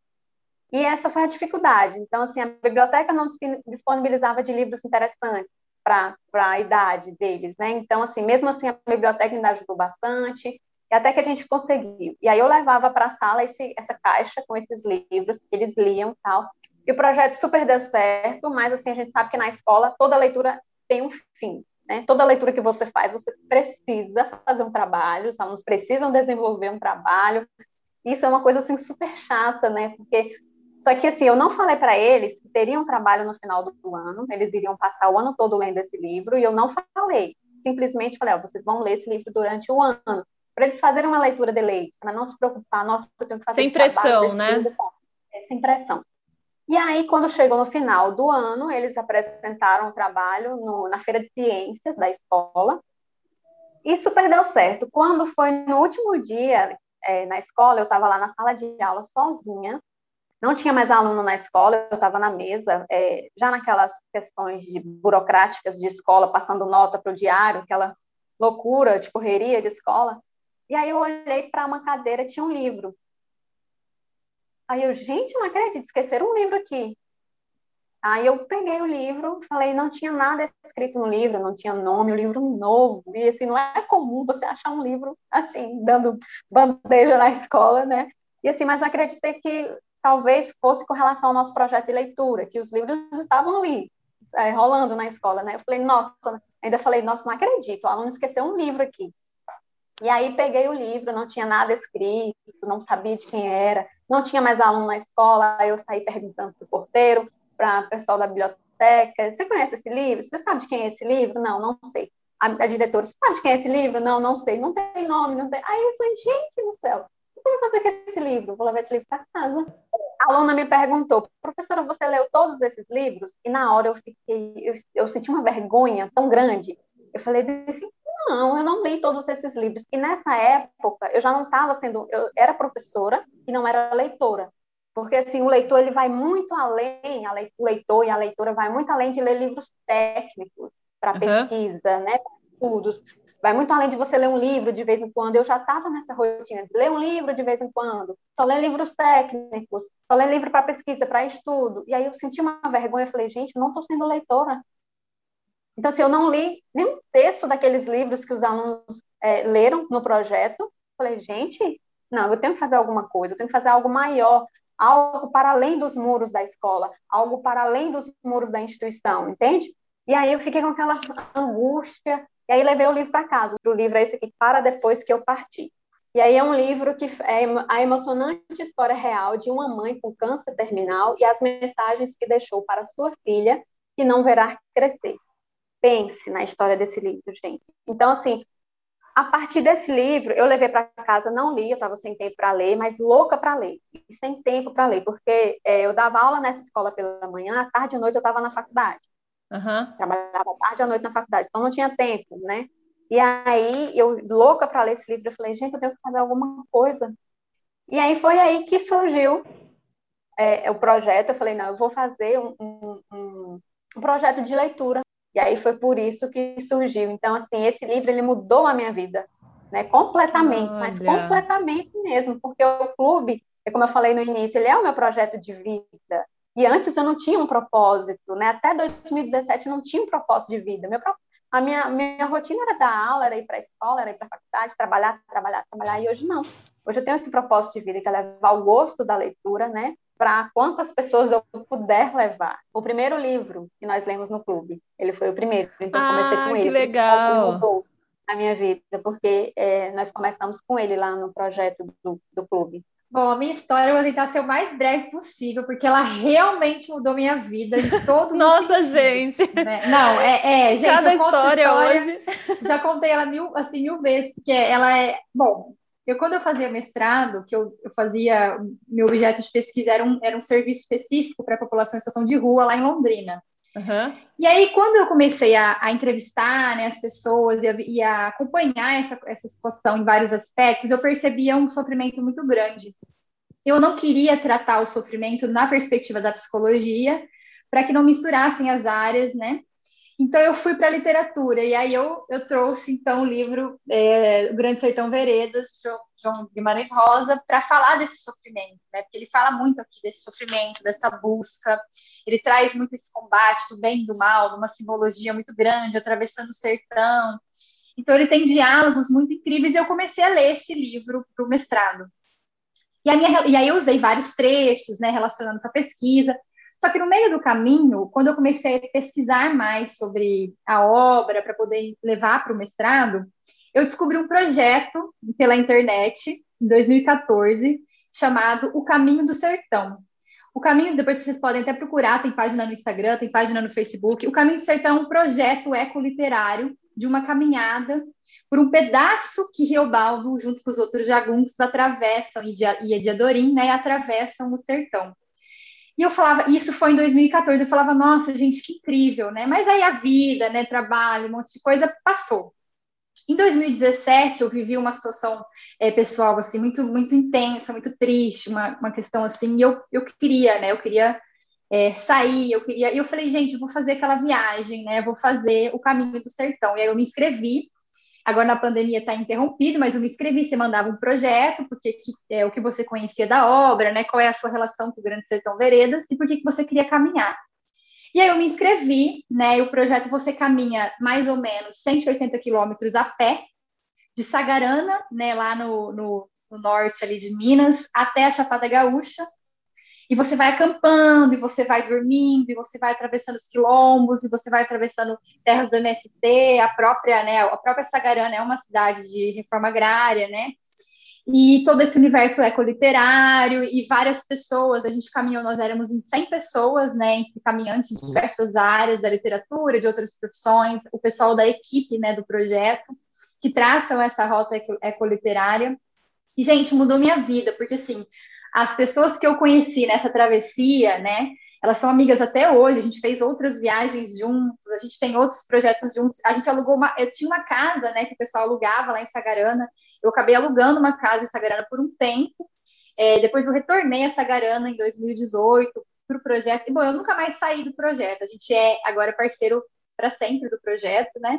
E essa foi a dificuldade. Então, assim, a biblioteca não disponibilizava de livros interessantes para a idade deles, né? Então, assim, mesmo assim, a biblioteca ainda ajudou bastante. E até que a gente conseguiu. E aí eu levava para a sala esse, essa caixa com esses livros que eles liam tal. E o projeto super deu certo, mas assim, a gente sabe que na escola toda leitura tem um fim. Né? Toda leitura que você faz, você precisa fazer um trabalho, os alunos precisam desenvolver um trabalho. Isso é uma coisa assim super chata, né? Porque só que assim, eu não falei para eles que teriam um trabalho no final do ano, eles iriam passar o ano todo lendo esse livro, e eu não falei. Simplesmente falei, ó, vocês vão ler esse livro durante o ano para eles fazerem uma leitura de leite, para não se preocupar, nossa, eu tenho que fazer Sem pressão, né? É, sem pressão. E aí, quando chegou no final do ano, eles apresentaram o trabalho no, na Feira de Ciências da escola, e super deu certo. Quando foi no último dia é, na escola, eu estava lá na sala de aula sozinha, não tinha mais aluno na escola, eu estava na mesa, é, já naquelas questões de burocráticas de escola, passando nota para o diário, aquela loucura de correria de escola. E aí eu olhei para uma cadeira, tinha um livro. Aí eu, gente, não acredito, esqueceram um livro aqui. Aí eu peguei o livro, falei, não tinha nada escrito no livro, não tinha nome, o livro novo, e assim, não é comum você achar um livro assim, dando bandeja na escola, né? E assim, mas acreditei que talvez fosse com relação ao nosso projeto de leitura, que os livros estavam ali, é, rolando na escola, né? Eu falei, nossa, ainda falei, nossa, não acredito, o aluno esqueceu um livro aqui. E aí peguei o livro, não tinha nada escrito, não sabia de quem era, não tinha mais aluno na escola, eu saí perguntando para o porteiro, para o pessoal da biblioteca, você conhece esse livro? Você sabe de quem é esse livro? Não, não sei. A, a diretora, você sabe de quem é esse livro? Não, não sei. Não tem nome, não tem. Aí eu falei, gente do céu, o que eu vou fazer com esse livro? Vou levar esse livro para casa. A aluna me perguntou, professora, você leu todos esses livros? E na hora eu fiquei, eu, eu senti uma vergonha tão grande. Eu falei assim, não, eu não li todos esses livros. E nessa época, eu já não estava sendo, eu era professora e não era leitora. Porque assim, o leitor ele vai muito além, o leitor e a leitora vai muito além de ler livros técnicos para uhum. pesquisa, né, estudos. Vai muito além de você ler um livro de vez em quando. Eu já estava nessa rotina de ler um livro de vez em quando, só ler livros técnicos, só ler livro para pesquisa, para estudo. E aí eu senti uma vergonha, eu falei, gente, não estou sendo leitora. Então, assim, eu não li nenhum texto daqueles livros que os alunos é, leram no projeto. Falei, gente, não, eu tenho que fazer alguma coisa, eu tenho que fazer algo maior, algo para além dos muros da escola, algo para além dos muros da instituição, entende? E aí eu fiquei com aquela angústia, e aí levei o livro para casa. O livro é esse aqui, Para Depois Que Eu Parti. E aí é um livro que é a emocionante história real de uma mãe com câncer terminal e as mensagens que deixou para sua filha, que não verá crescer pense na história desse livro, gente. Então, assim, a partir desse livro, eu levei para casa, não li, eu estava sem tempo para ler, mas louca para ler, e sem tempo para ler, porque é, eu dava aula nessa escola pela manhã, à tarde e à noite eu estava na faculdade. Uhum. Trabalhava à tarde e à noite na faculdade, então não tinha tempo, né? E aí, eu, louca para ler esse livro, eu falei, gente, eu tenho que fazer alguma coisa. E aí foi aí que surgiu é, o projeto, eu falei, não, eu vou fazer um, um, um, um projeto de leitura e aí foi por isso que surgiu. Então, assim, esse livro ele mudou a minha vida, né? Completamente, Olha. mas completamente mesmo, porque o clube, é como eu falei no início, ele é o meu projeto de vida. E antes eu não tinha um propósito, né? Até 2017 eu não tinha um propósito de vida. Meu, a minha, minha rotina era dar aula, era ir para a escola, era ir para a faculdade, trabalhar, trabalhar, trabalhar. E hoje não. Hoje eu tenho esse propósito de vida, que é levar o gosto da leitura, né? Para quantas pessoas eu puder levar. O primeiro livro que nós lemos no clube, ele foi o primeiro, então ah, comecei com ele. que legal! Ele mudou a minha vida, porque é, nós começamos com ele lá no projeto do, do clube. Bom, a minha história eu vou tentar ser o mais breve possível, porque ela realmente mudou minha vida em todos Nossa, os gente! Né? Não, é, é gente, Cada história, história, hoje. Já contei ela mil, assim, mil vezes, porque ela é. Bom, eu, quando eu fazia mestrado, que eu, eu fazia, meu objeto de pesquisa era um, era um serviço específico para a população em situação de rua lá em Londrina. Uhum. E aí, quando eu comecei a, a entrevistar né, as pessoas e a, e a, acompanhar essa, essa situação em vários aspectos, eu percebia um sofrimento muito grande. Eu não queria tratar o sofrimento na perspectiva da psicologia, para que não misturassem as áreas, né? Então eu fui para a literatura e aí eu, eu trouxe então o livro é, O Grande Sertão Veredas, João Guimarães Rosa, para falar desse sofrimento, né? Porque ele fala muito aqui desse sofrimento, dessa busca. Ele traz muito esse combate do bem e do mal, uma simbologia muito grande, atravessando o sertão. Então ele tem diálogos muito incríveis. E eu comecei a ler esse livro para o mestrado. E, minha, e aí eu usei vários trechos, né, relacionando com a pesquisa. Só que no meio do caminho, quando eu comecei a pesquisar mais sobre a obra para poder levar para o mestrado, eu descobri um projeto pela internet em 2014 chamado O Caminho do Sertão. O Caminho, depois vocês podem até procurar, tem página no Instagram, tem página no Facebook. O Caminho do Sertão é um projeto ecoliterário de uma caminhada por um pedaço que Riobaldo, junto com os outros jagunços, atravessam, e Ediadorim, né, atravessam o sertão. E eu falava, isso foi em 2014, eu falava, nossa, gente, que incrível, né? Mas aí a vida, né, trabalho, um monte de coisa passou. Em 2017, eu vivi uma situação é, pessoal, assim, muito, muito intensa, muito triste, uma, uma questão assim, e eu, eu queria, né, eu queria é, sair, eu queria, e eu falei, gente, eu vou fazer aquela viagem, né, vou fazer o caminho do sertão. E aí eu me inscrevi, Agora na pandemia está interrompido, mas eu me inscrevi, você mandava um projeto, porque que, é o que você conhecia da obra, né? Qual é a sua relação com o Grande Sertão Veredas e por que, que você queria caminhar. E aí eu me inscrevi, né? E o projeto você caminha mais ou menos 180 quilômetros a pé, de Sagarana, né, lá no, no, no norte ali de Minas, até a Chapada Gaúcha, e você vai acampando, e você vai dormindo, e você vai atravessando os quilombos, e você vai atravessando terras do MST, a própria, né, a própria Sagarana é uma cidade de reforma agrária, né, e todo esse universo ecoliterário, e várias pessoas, a gente caminhou, nós éramos em 100 pessoas, né, entre caminhantes de diversas áreas da literatura, de outras profissões, o pessoal da equipe, né, do projeto, que traçam essa rota ecoliterária, e, gente, mudou minha vida, porque, assim, as pessoas que eu conheci nessa travessia, né? Elas são amigas até hoje. A gente fez outras viagens juntos, a gente tem outros projetos juntos. A gente alugou uma. Eu tinha uma casa, né, que o pessoal alugava lá em Sagarana. Eu acabei alugando uma casa em Sagarana por um tempo. É, depois eu retornei a Sagarana em 2018 para o projeto. E, bom, eu nunca mais saí do projeto. A gente é agora parceiro para sempre do projeto, né?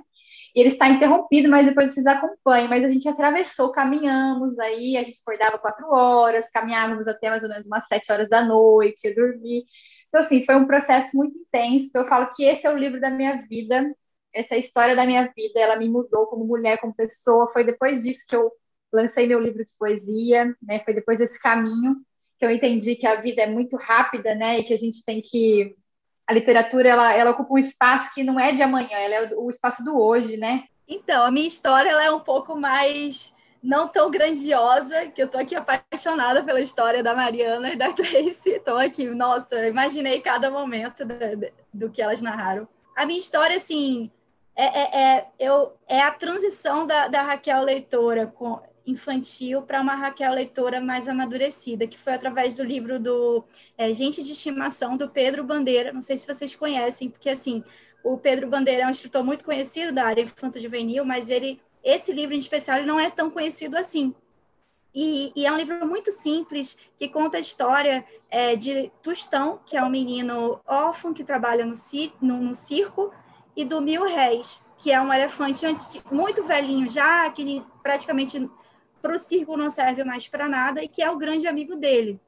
E ele está interrompido, mas depois vocês acompanham. Mas a gente atravessou, caminhamos aí, a gente acordava quatro horas, caminhávamos até mais ou menos umas sete horas da noite, ia dormir. Então, assim, foi um processo muito intenso. Eu falo que esse é o livro da minha vida, essa é história da minha vida, ela me mudou como mulher, como pessoa. Foi depois disso que eu lancei meu livro de poesia, né? Foi depois desse caminho que eu entendi que a vida é muito rápida, né? E que a gente tem que a literatura ela, ela ocupa um espaço que não é de amanhã, ela é o, espaço do hoje, né? Então, a minha história ela é um pouco mais não tão grandiosa, que eu tô aqui apaixonada pela história da Mariana e da Gleice. Estou aqui, nossa, imaginei cada momento do, do que elas narraram. A minha história, assim, é, é, é, eu, é a transição da, da Raquel Leitora com, infantil para uma Raquel leitora mais amadurecida, que foi através do livro do é, Gente de Estimação, do Pedro Bandeira. Não sei se vocês conhecem, porque assim, o Pedro Bandeira é um escritor muito conhecido da área infanto-juvenil, mas ele, esse livro em especial não é tão conhecido assim. E, e, é um livro muito simples que conta a história é, de Tustão, que é um menino órfão que trabalha no, no, no circo, e do Mil Réis, que é um elefante muito velhinho já, que praticamente para o circo não serve mais para nada e que é o grande amigo dele.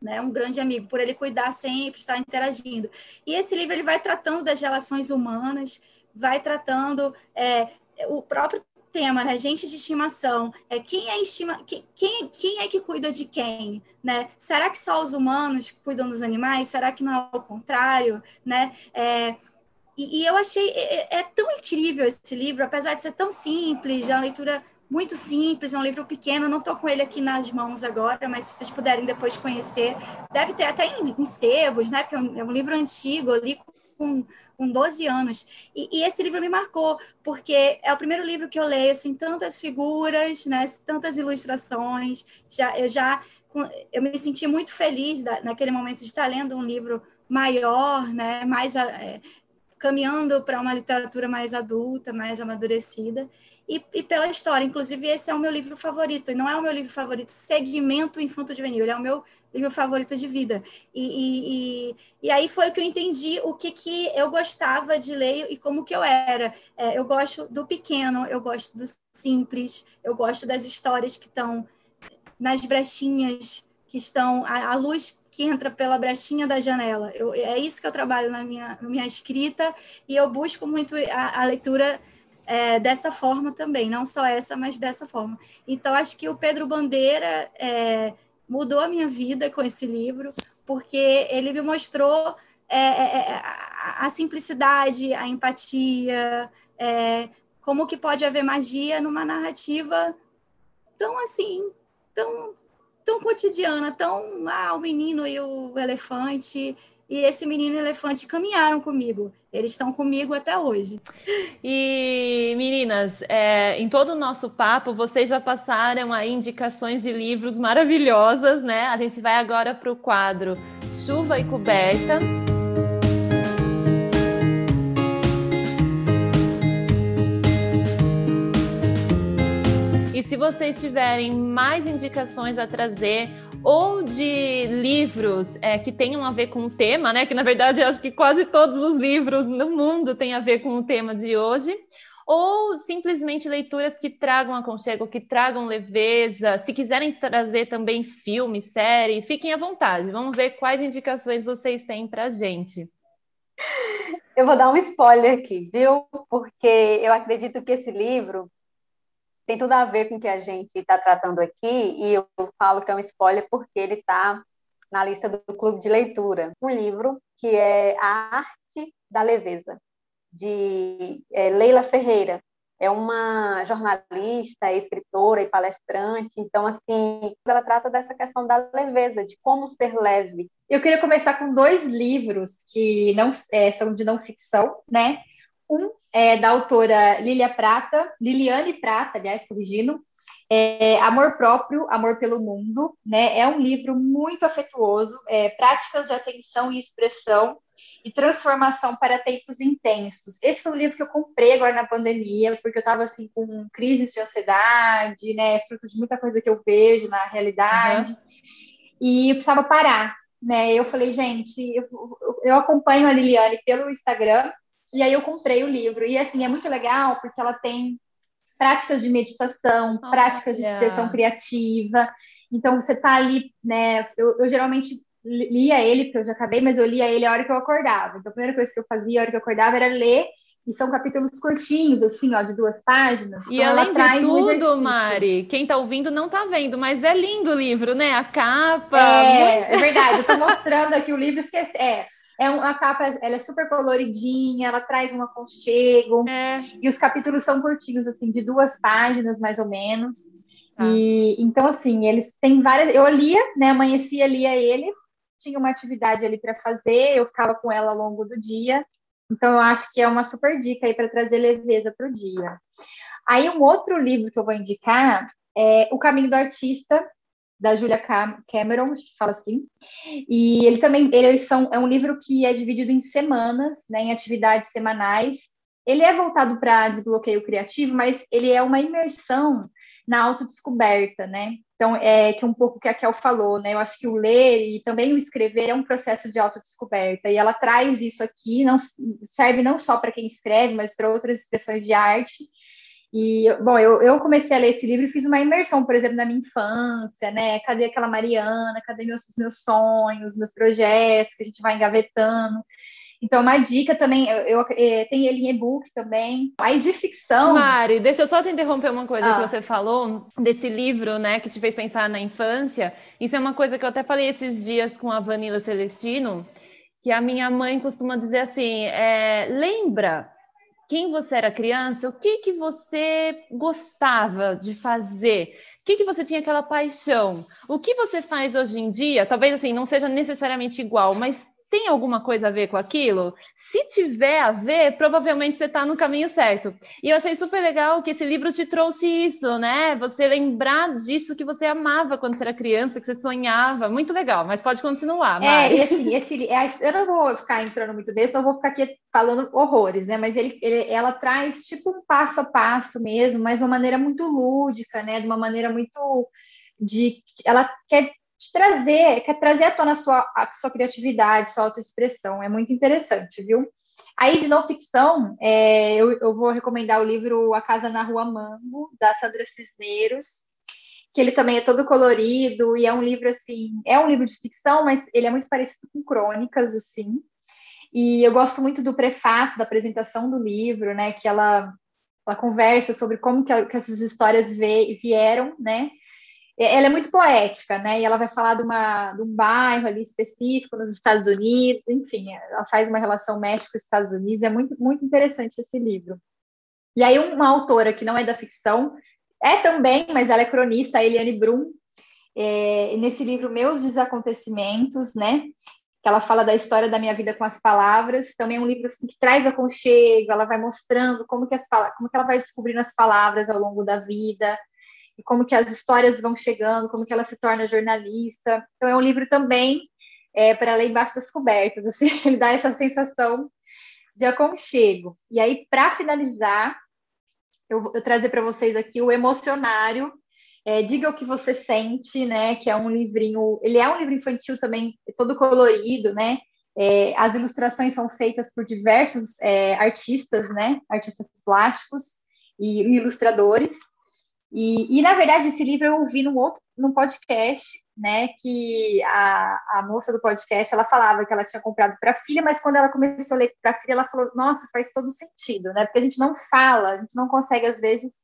Né, um grande amigo, por ele cuidar sempre, estar interagindo. E esse livro ele vai tratando das relações humanas, vai tratando é, o próprio tema, né? Gente de estimação. É quem é estima, quem, quem é que cuida de quem, né? Será que só os humanos cuidam dos animais? Será que não é o contrário, né? É, e, e, eu achei é, é, tão incrível esse livro, apesar de ser tão simples, é uma leitura muito simples, é um livro pequeno, não estou com ele aqui nas mãos agora, mas se vocês puderem depois conhecer, deve ter até em, em sebos, né? Porque é um, é um livro antigo, eu li com, com 12 anos. E, e, esse livro me marcou, porque é o primeiro livro que eu leio, assim, tantas figuras, né? Tantas ilustrações. Já, eu já eu me senti muito feliz da, naquele momento de estar lendo um livro maior, né? Mais é, caminhando para uma literatura mais adulta, mais amadurecida e, e, pela história. Inclusive, esse é o meu livro favorito, e não é o meu livro favorito segmento infanto-juvenil, ele é o meu livro favorito de vida. E, e, e, aí foi que eu entendi o que, que eu gostava de ler e como que eu era. É, eu gosto do pequeno, eu gosto do simples, eu gosto das histórias que estão nas brechinhas, que estão a, a luz que entra pela brechinha da janela. Eu, é isso que eu trabalho na minha, minha escrita e eu busco muito a, a leitura é, dessa forma também, não só essa, mas dessa forma. Então, acho que o Pedro Bandeira é, mudou a minha vida com esse livro, porque ele me mostrou é, é, é a, a, simplicidade, a empatia, é, como que pode haver magia numa narrativa tão assim, tão, tão cotidiana, tão ah, o menino e o elefante e esse menino elefante caminharam comigo. Eles estão comigo até hoje. E meninas, é, em todo o nosso papo, vocês já passaram aí indicações de livros maravilhosas, né? A gente vai agora para o quadro Chuva e Coberta. E se vocês tiverem mais indicações a trazer, ou de livros é, que tenham a ver com o tema, né? Que na verdade eu acho que quase todos os livros no mundo têm a ver com o tema de hoje, ou simplesmente leituras que tragam aconchego, que tragam leveza. Se quiserem trazer também filme, série, fiquem à vontade. Vamos ver quais indicações vocês têm para gente. Eu vou dar um spoiler aqui, viu? Porque eu acredito que esse livro tem tudo a ver com o que a gente está tratando aqui, e eu falo que é um spoiler porque ele está na lista do clube de leitura. Um livro que é A Arte da Leveza, de é, Leila Ferreira é uma jornalista, escritora e palestrante, então, assim, ela trata dessa questão da leveza, de como ser leve. Eu queria começar com dois livros que não é, são de não ficção, né? Um é da autora Lilia Prata, Liliane Prata, aliás, corrigindo, é, Amor Próprio, Amor pelo Mundo, né? É um livro muito afetuoso, é, práticas de atenção e expressão e transformação para tempos intensos. Esse foi um livro que eu comprei agora na pandemia, porque eu estava assim com crises de ansiedade, né, fruto de muita coisa que eu vejo na realidade, uhum. e eu precisava parar, né? Eu falei, gente, eu, eu acompanho a Liliane pelo Instagram, e aí eu comprei o livro. E assim, é muito legal porque ela tem práticas de meditação, oh, práticas de expressão criativa. Então você tá ali, né? Eu, eu geralmente lia ele, porque eu já acabei, mas eu lia ele a hora que eu acordava. Então, a primeira coisa que eu fazia a hora que eu acordava era ler, e são capítulos curtinhos, assim, ó, de duas páginas. E então, além de tudo, um Mari, quem tá ouvindo não tá vendo, mas é lindo o livro, né? A capa. É, é verdade, eu tô mostrando aqui o livro, esqueci. É, é uma capa, ela é super coloridinha, ela traz um aconchego. É. E os capítulos são curtinhos, assim, de duas páginas, mais ou menos. Tá. E então, assim, eles têm várias. Eu lia, né? Amanhecia, lia ele, tinha uma atividade ali para fazer, eu ficava com ela ao longo do dia. Então, eu acho que é uma super dica aí para trazer leveza para o dia. Aí, um outro livro que eu vou indicar é O Caminho do Artista, da Julia Cameron, acho que fala assim. E ele também, eles são, é um livro que é dividido em semanas, né, em atividades semanais. Ele é voltado para desbloqueio criativo, mas ele é uma imersão na autodescoberta, né? Então, é que um pouco que a Kel falou, né? Eu acho que o ler e também o escrever é um processo de autodescoberta. E ela traz isso aqui, não serve não só para quem escreve, mas para outras expressões de arte. E, bom, eu, eu comecei a ler esse livro e fiz uma imersão, por exemplo, na minha infância, né? Cadê aquela Mariana? Cadê meus, meus sonhos, meus projetos que a gente vai engavetando? Então, uma dica também, eu, eu, é, tem ele em e-book também. Aí de ficção. Mari, deixa eu só te interromper uma coisa ah. que você falou desse livro, né, que te fez pensar na infância. Isso é uma coisa que eu até falei esses dias com a Vanilla Celestino, que a minha mãe costuma dizer assim: é, lembra quem você era criança, o que que você gostava de fazer? O que, que você tinha aquela paixão? O que você faz hoje em dia? Talvez assim não seja necessariamente igual, mas tem alguma coisa a ver com aquilo? Se tiver a ver, provavelmente você está no caminho certo. E eu achei super legal que esse livro te trouxe isso, né? Você lembrar disso que você amava quando você era criança, que você sonhava. Muito legal, mas pode continuar. É, Mari. É, esse, esse, eu não vou ficar entrando muito desse, não vou ficar aqui falando horrores, né? Mas ele, ele, ela traz tipo um passo a passo mesmo, mas de uma maneira muito lúdica, né? De uma maneira muito de ela quer te trazer, quer trazer à tona a sua, a sua criatividade, sua autoexpressão. É muito interessante, viu? Aí, de não ficção, é, eu, eu, vou recomendar o livro A Casa na Rua Mango, da Sandra Cisneiros, que ele também é todo colorido e é um livro, assim, é um livro de ficção, mas ele é muito parecido com crônicas, assim. E eu gosto muito do prefácio, da apresentação do livro, né, que ela, ela conversa sobre como que, que essas histórias vieram, né, ela é muito poética, né? E ela vai falar de, uma, de um bairro ali específico nos Estados Unidos, enfim, ela faz uma relação México-Estados Unidos, é muito, muito interessante esse livro. E aí, uma autora que não é da ficção, é também, mas ela é cronista, a Eliane Brum, é, nesse livro Meus Desacontecimentos, né? Que ela fala da história da minha vida com as palavras, também é um livro assim, que traz aconchego, ela vai mostrando como que, as, como que ela vai descobrindo as palavras ao longo da vida, e como que as histórias vão chegando, como que ela se torna jornalista. Então é um livro também é, para ler embaixo das cobertas, assim, ele dá essa sensação de aconchego. E aí, para finalizar, eu vou trazer para vocês aqui o Emocionário, é, Diga o que você sente, né? Que é um livrinho, ele é um livro infantil também, todo colorido, né? É, as ilustrações são feitas por diversos é, artistas, né? Artistas plásticos e ilustradores. E, e, na verdade, esse livro eu ouvi num outro num podcast né, que a, a moça do podcast, ela falava que ela tinha comprado para a filha, mas quando ela começou a ler para a filha, ela falou, nossa, faz todo sentido, né, porque a gente não fala, a gente não consegue, às vezes,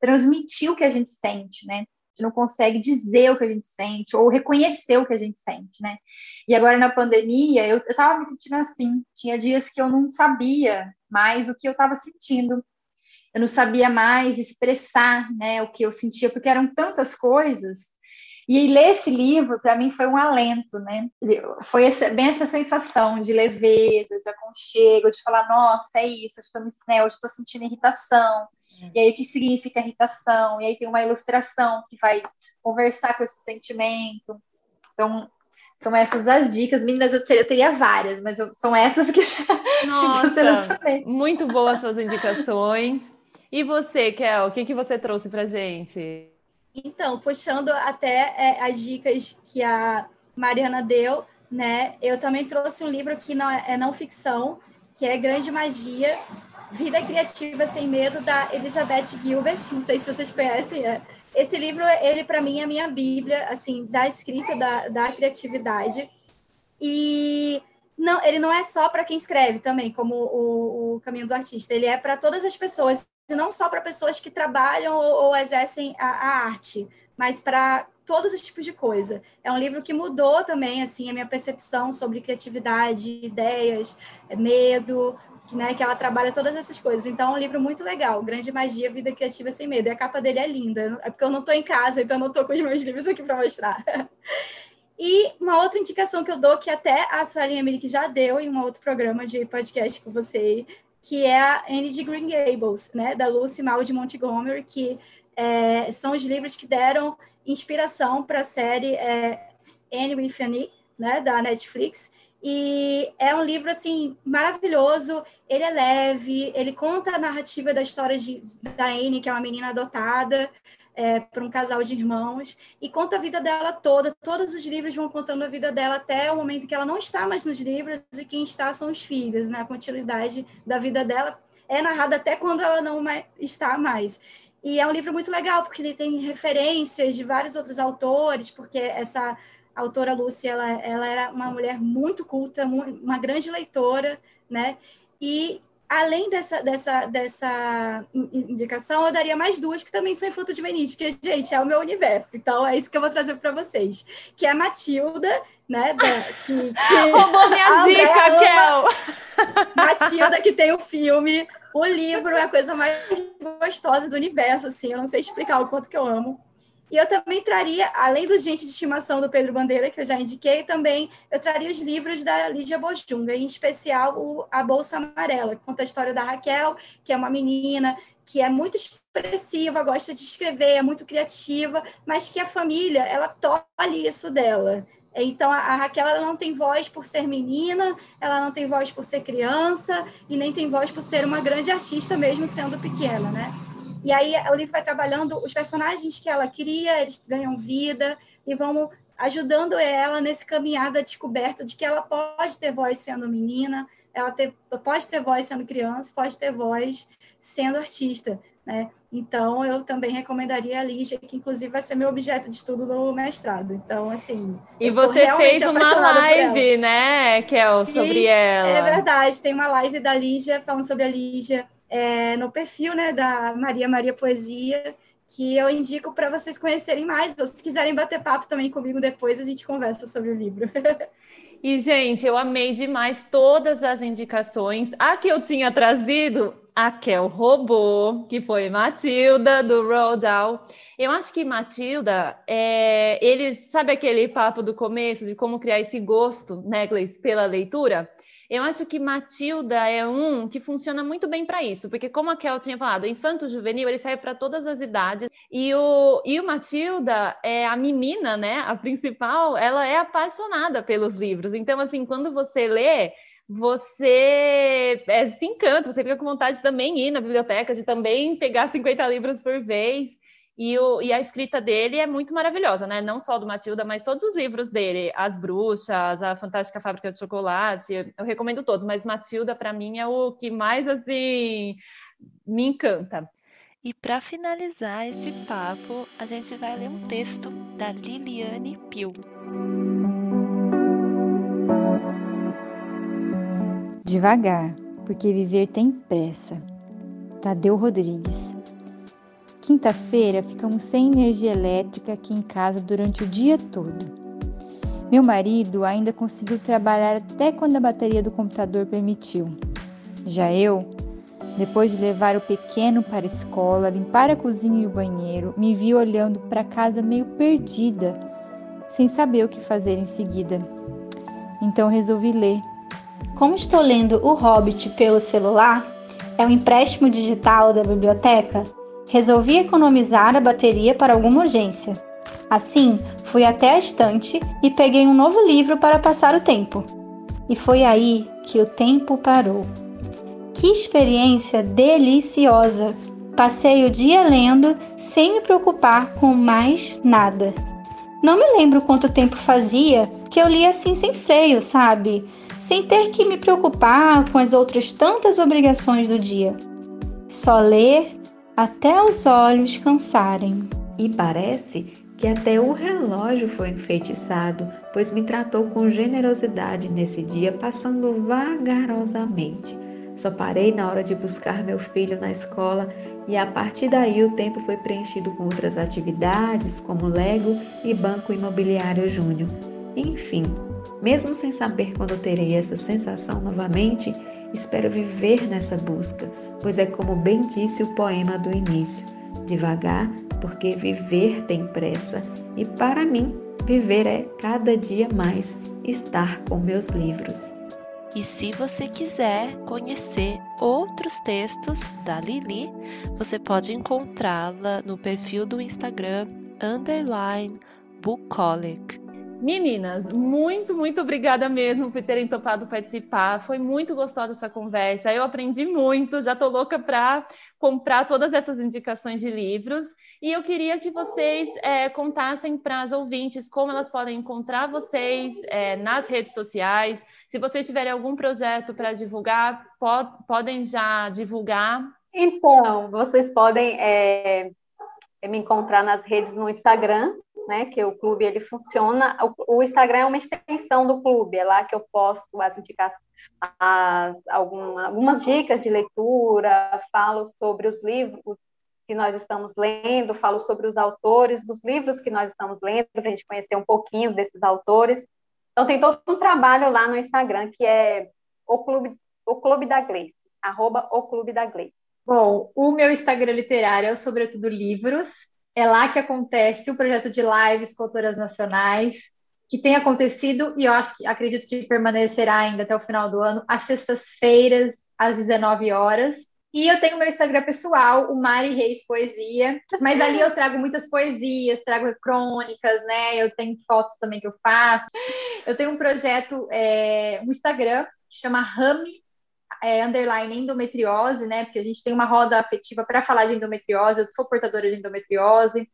transmitir o que a gente sente, né, gente não consegue dizer o que a gente sente ou reconhecer o que a gente sente, né? E agora na pandemia, eu, estava me sentindo assim. Tinha dias que eu não sabia mais o que eu estava sentindo. Eu não sabia mais expressar, né, o que eu sentia, porque eram tantas coisas. E ler esse livro, para mim, foi um alento, né? Foi essa, bem essa sensação de leveza, de aconchego, de falar, nossa, é isso, eu estou, né, sentindo irritação, e aí, o que significa irritação? E aí tem uma ilustração que vai conversar com esse sentimento. Então, são essas as dicas. Meninas, eu teria, eu teria várias, mas eu, são essas que, Nossa, que muito boas suas indicações. E você, Kel, o que, que você trouxe para gente? Então, puxando até é, as dicas que a Mariana deu, né? Eu também trouxe um livro que não é, é não ficção, que é Grande Magia, Vida Criativa Sem Medo, da Elizabeth Gilbert. Não sei se vocês conhecem. É. Esse livro, ele para mim é a minha bíblia, assim, da escrita, da, da criatividade. E não, ele não é só para quem escreve também, como o, o Caminho do Artista. Ele é para todas as pessoas, e não só para pessoas que trabalham ou, ou exercem a, a arte, mas para todos os tipos de coisa. É um livro que mudou também assim a minha percepção sobre criatividade, ideias, medo, né, que ela trabalha todas essas coisas. Então, é um livro muito legal, Grande Magia, Vida Criativa Sem Medo. E a capa dele é linda. É porque eu não estou em casa, então eu não estou com os meus livros aqui para mostrar. E uma outra indicação que eu dou, que até a Suelen Emily já deu em um outro programa de podcast com você, que é a Anne de Green Gables, né, da Lucy Mal de Montgomery, que é, são os livros que deram inspiração para a série é, Anne with Annie, né, da Netflix, e é um livro assim maravilhoso. Ele é leve, ele conta a narrativa da história de, da Anne, que é uma menina adotada é, por um casal de irmãos, e conta a vida dela toda. Todos os livros vão contando a vida dela até o momento que ela não está mais nos livros e quem está são os filhos. Né? A continuidade da vida dela é narrada até quando ela não está mais. E é um livro muito legal, porque ele tem referências de vários outros autores, porque essa autora Lúcia, ela, ela era uma mulher muito culta, uma grande leitora, né? E além dessa, dessa, dessa indicação, eu daria mais duas que também são infantos juvenis, porque, gente, é o meu universo. Então, é isso que eu vou trazer para vocês. Que é a Matilda, né? Da, que, que Roubou minha dica, Kel! Matilda, que tem o filme. O livro é a coisa mais gostosa do universo, assim. Eu não sei explicar o quanto que eu amo. E eu também traria, além do Gente de Estimação do Pedro Bandeira, que eu já indiquei, também eu traria os livros da Lígia Bojunga, em especial o A Bolsa Amarela, que conta a história da Raquel, que é uma menina que é muito expressiva, gosta de escrever, é muito criativa, mas que a família, ela tolhe isso dela. Então, a Raquel ela não tem voz por ser menina, ela não tem voz por ser criança, e nem tem voz por ser uma grande artista, mesmo sendo pequena, né? E aí o livro vai trabalhando os personagens que ela cria, eles ganham vida e vão ajudando ela nesse caminhar da descoberta de que ela pode ter voz sendo menina, ela ter, pode ter voz sendo criança, pode ter voz sendo artista, né? Então, eu também recomendaria a Lígia, que inclusive vai ser meu objeto de estudo no mestrado. Então, assim. E você fez uma live, né, Kel, sobre Fiz, ela. É verdade, tem uma live da Lígia falando sobre a Lígia é, no perfil né, da Maria Maria Poesia, que eu indico para vocês conhecerem mais. Ou se quiserem bater papo também comigo depois, a gente conversa sobre o livro. E, gente, eu amei demais todas as indicações. A que eu tinha trazido, a Kel que foi Matilda, do Rodal. Eu acho que Matilda, é, ele sabe aquele papo do começo de como criar esse gosto, né, Gleice, pela leitura? Eu acho que Matilda é um que funciona muito bem para isso, porque como a Kel tinha falado, infanto juvenil ele serve para todas as idades e o e o Matilda é a menina, né? A principal, ela é apaixonada pelos livros. Então assim, quando você lê você é, se encanta, você fica com vontade de também ir na biblioteca, de também pegar 50 livros por vez. E, o, e a escrita dele é muito maravilhosa, né? Não só do Matilda, mas todos os livros dele, As Bruxas, A Fantástica Fábrica de Chocolate, eu recomendo todos, mas Matilda, para mim, é o que mais, assim, me encanta. E para finalizar esse papo, a gente vai ler um texto da Liliane Pio. Devagar, porque viver tem pressa. Tadeu Rodrigues. Quinta-feira ficamos sem energia elétrica aqui em casa durante o dia todo. Meu marido ainda conseguiu trabalhar até quando a bateria do computador permitiu. Já eu, depois de levar o pequeno para a escola, limpar a cozinha e o banheiro, me vi olhando para casa meio perdida, sem saber o que fazer em seguida. Então resolvi ler. Como estou lendo O Hobbit pelo celular, é um empréstimo digital da biblioteca, resolvi economizar a bateria para alguma urgência. Assim, fui até a estante e peguei um novo livro para passar o tempo. E foi aí que o tempo parou. Que experiência deliciosa! Passei o dia lendo sem me preocupar com mais nada. Não me lembro quanto tempo fazia que eu li assim sem freio, sabe? Sem ter que me preocupar com as outras tantas obrigações do dia. Só ler até os olhos cansarem. E parece que até o relógio foi enfeitiçado, pois me tratou com generosidade nesse dia, passando vagarosamente. Só parei na hora de buscar meu filho na escola e a partir daí o tempo foi preenchido com outras atividades, como Lego e Banco Imobiliário Júnior. Enfim, mesmo sem saber quando terei essa sensação novamente, espero viver nessa busca, pois é como bem disse o poema do início: devagar, porque viver tem pressa, e para mim, viver é cada dia mais estar com meus livros. E se você quiser conhecer outros textos da Lili, você pode encontrá-la no perfil do Instagram underline bucolic. Meninas, muito, muito obrigada mesmo por terem topado participar. Foi muito gostosa essa conversa. Eu aprendi muito, já estou louca para comprar todas essas indicações de livros. E eu queria que vocês é, contassem para as ouvintes como elas podem encontrar vocês é, nas redes sociais. Se vocês tiverem algum projeto para divulgar, podem já divulgar. Então, vocês podem é, me encontrar nas redes no Instagram, né, que o clube ele funciona, o, o, Instagram é uma extensão do clube, é lá que eu posto as indicações, as, alguma, algumas dicas de leitura, falo sobre os livros que nós estamos lendo, falo sobre os autores dos livros que nós estamos lendo, para a gente conhecer um pouquinho desses autores. Então tem todo um trabalho lá no Instagram que é o clube, o clube da Gleice, arroba o clube da Gleice. Bom, o meu Instagram literário é sobretudo livros, é lá que acontece o projeto de lives com autoras nacionais, que tem acontecido e eu acho que acredito que permanecerá ainda até o final do ano, às sextas-feiras, às 19 horas. E eu tenho meu Instagram pessoal, o Mari Reis Poesia, mas ali eu trago muitas poesias, trago crônicas, né? Eu tenho fotos também que eu faço. Eu tenho um projeto, é, um Instagram que chama Rame é, underline endometriose, né? Porque a gente tem uma roda afetiva para falar de endometriose, eu sou portadora de endometriose.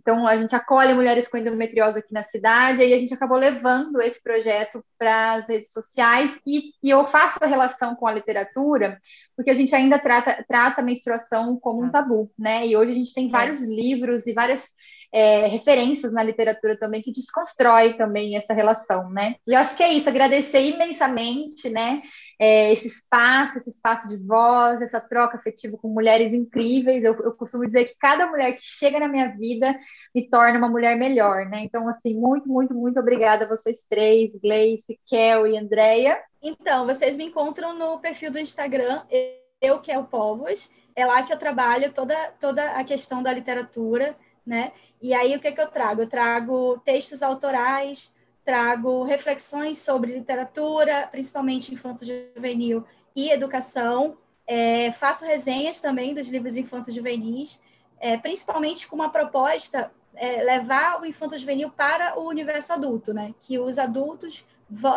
Então, a gente acolhe mulheres com endometriose aqui na cidade, e a gente acabou levando esse projeto para as redes sociais, e, e, eu faço a relação com a literatura, porque a gente ainda trata, trata a menstruação como um ah. tabu, né? E hoje a gente tem é. vários livros e várias é, referências na literatura também que desconstrói também essa relação, né? E eu acho que é isso, agradecer imensamente, né? é, esse espaço, esse espaço de voz, essa troca afetiva com mulheres incríveis. Eu, eu, costumo dizer que cada mulher que chega na minha vida me torna uma mulher melhor, né? Então, assim, muito, muito, muito obrigada a vocês três, Gleice, Kel e Andréia. Então, vocês me encontram no perfil do Instagram, eu, Kel Povos. É lá que eu trabalho toda, toda a questão da literatura, né? E aí, o que, que eu trago? Eu trago textos autorais, trago reflexões sobre literatura, principalmente infanto-juvenil e educação. É, faço resenhas também dos livros infanto-juvenis, é, principalmente com uma proposta é, levar o infanto-juvenil para o universo adulto, né? Que os adultos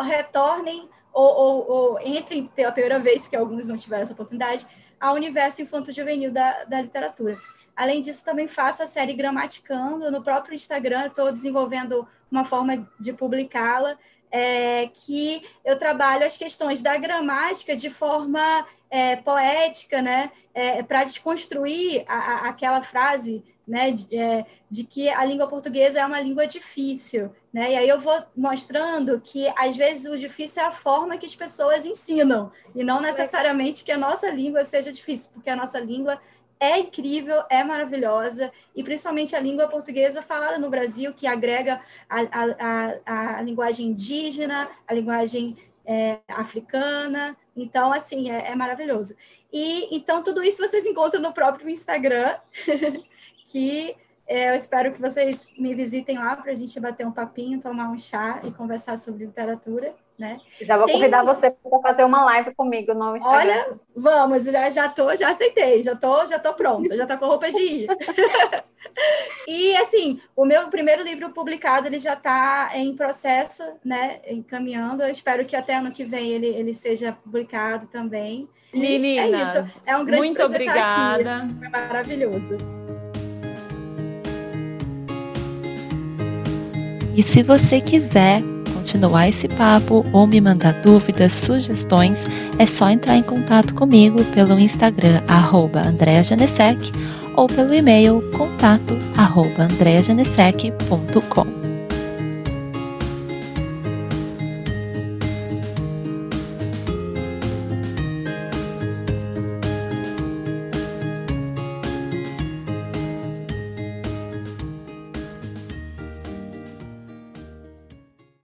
retornem ou, ou, ou, entrem pela primeira vez, que alguns não tiveram essa oportunidade, ao universo infanto-juvenil da, da literatura. Além disso, também faço a série Gramaticando no próprio Instagram. Estou desenvolvendo uma forma de publicá-la. é, que eu trabalho as questões da gramática de forma é, poética, né, é, para desconstruir a, a, aquela frase, né, de, é, de, que a língua portuguesa é uma língua difícil, né, e aí eu vou mostrando que às vezes o difícil é a forma que as pessoas ensinam e não necessariamente que a nossa língua seja difícil, porque a nossa língua é incrível, é maravilhosa, e principalmente a língua portuguesa falada no Brasil, que agrega a, a, a, a linguagem indígena, a linguagem é, africana. Então, assim, é, é, maravilhoso. E então tudo isso vocês encontram no próprio Instagram, que eu espero que vocês me visitem lá para a gente bater um papinho, tomar um chá e conversar sobre literatura, né? Já vou Tem... convidar você para fazer uma live comigo no Instagram. Olha, vamos, já já tô, já aceitei, já tô, já tô pronta, já tô com roupa de ir. e assim, o meu primeiro livro publicado ele já está em processo, né? Encaminhando. Eu espero que até ano que vem ele, ele seja publicado também. Menina, é isso. É um grande muito obrigada. Foi maravilhoso. E se você quiser continuar esse papo ou me mandar dúvidas, sugestões, é só entrar em contato comigo pelo Instagram arroba ou pelo e-mail contato arroba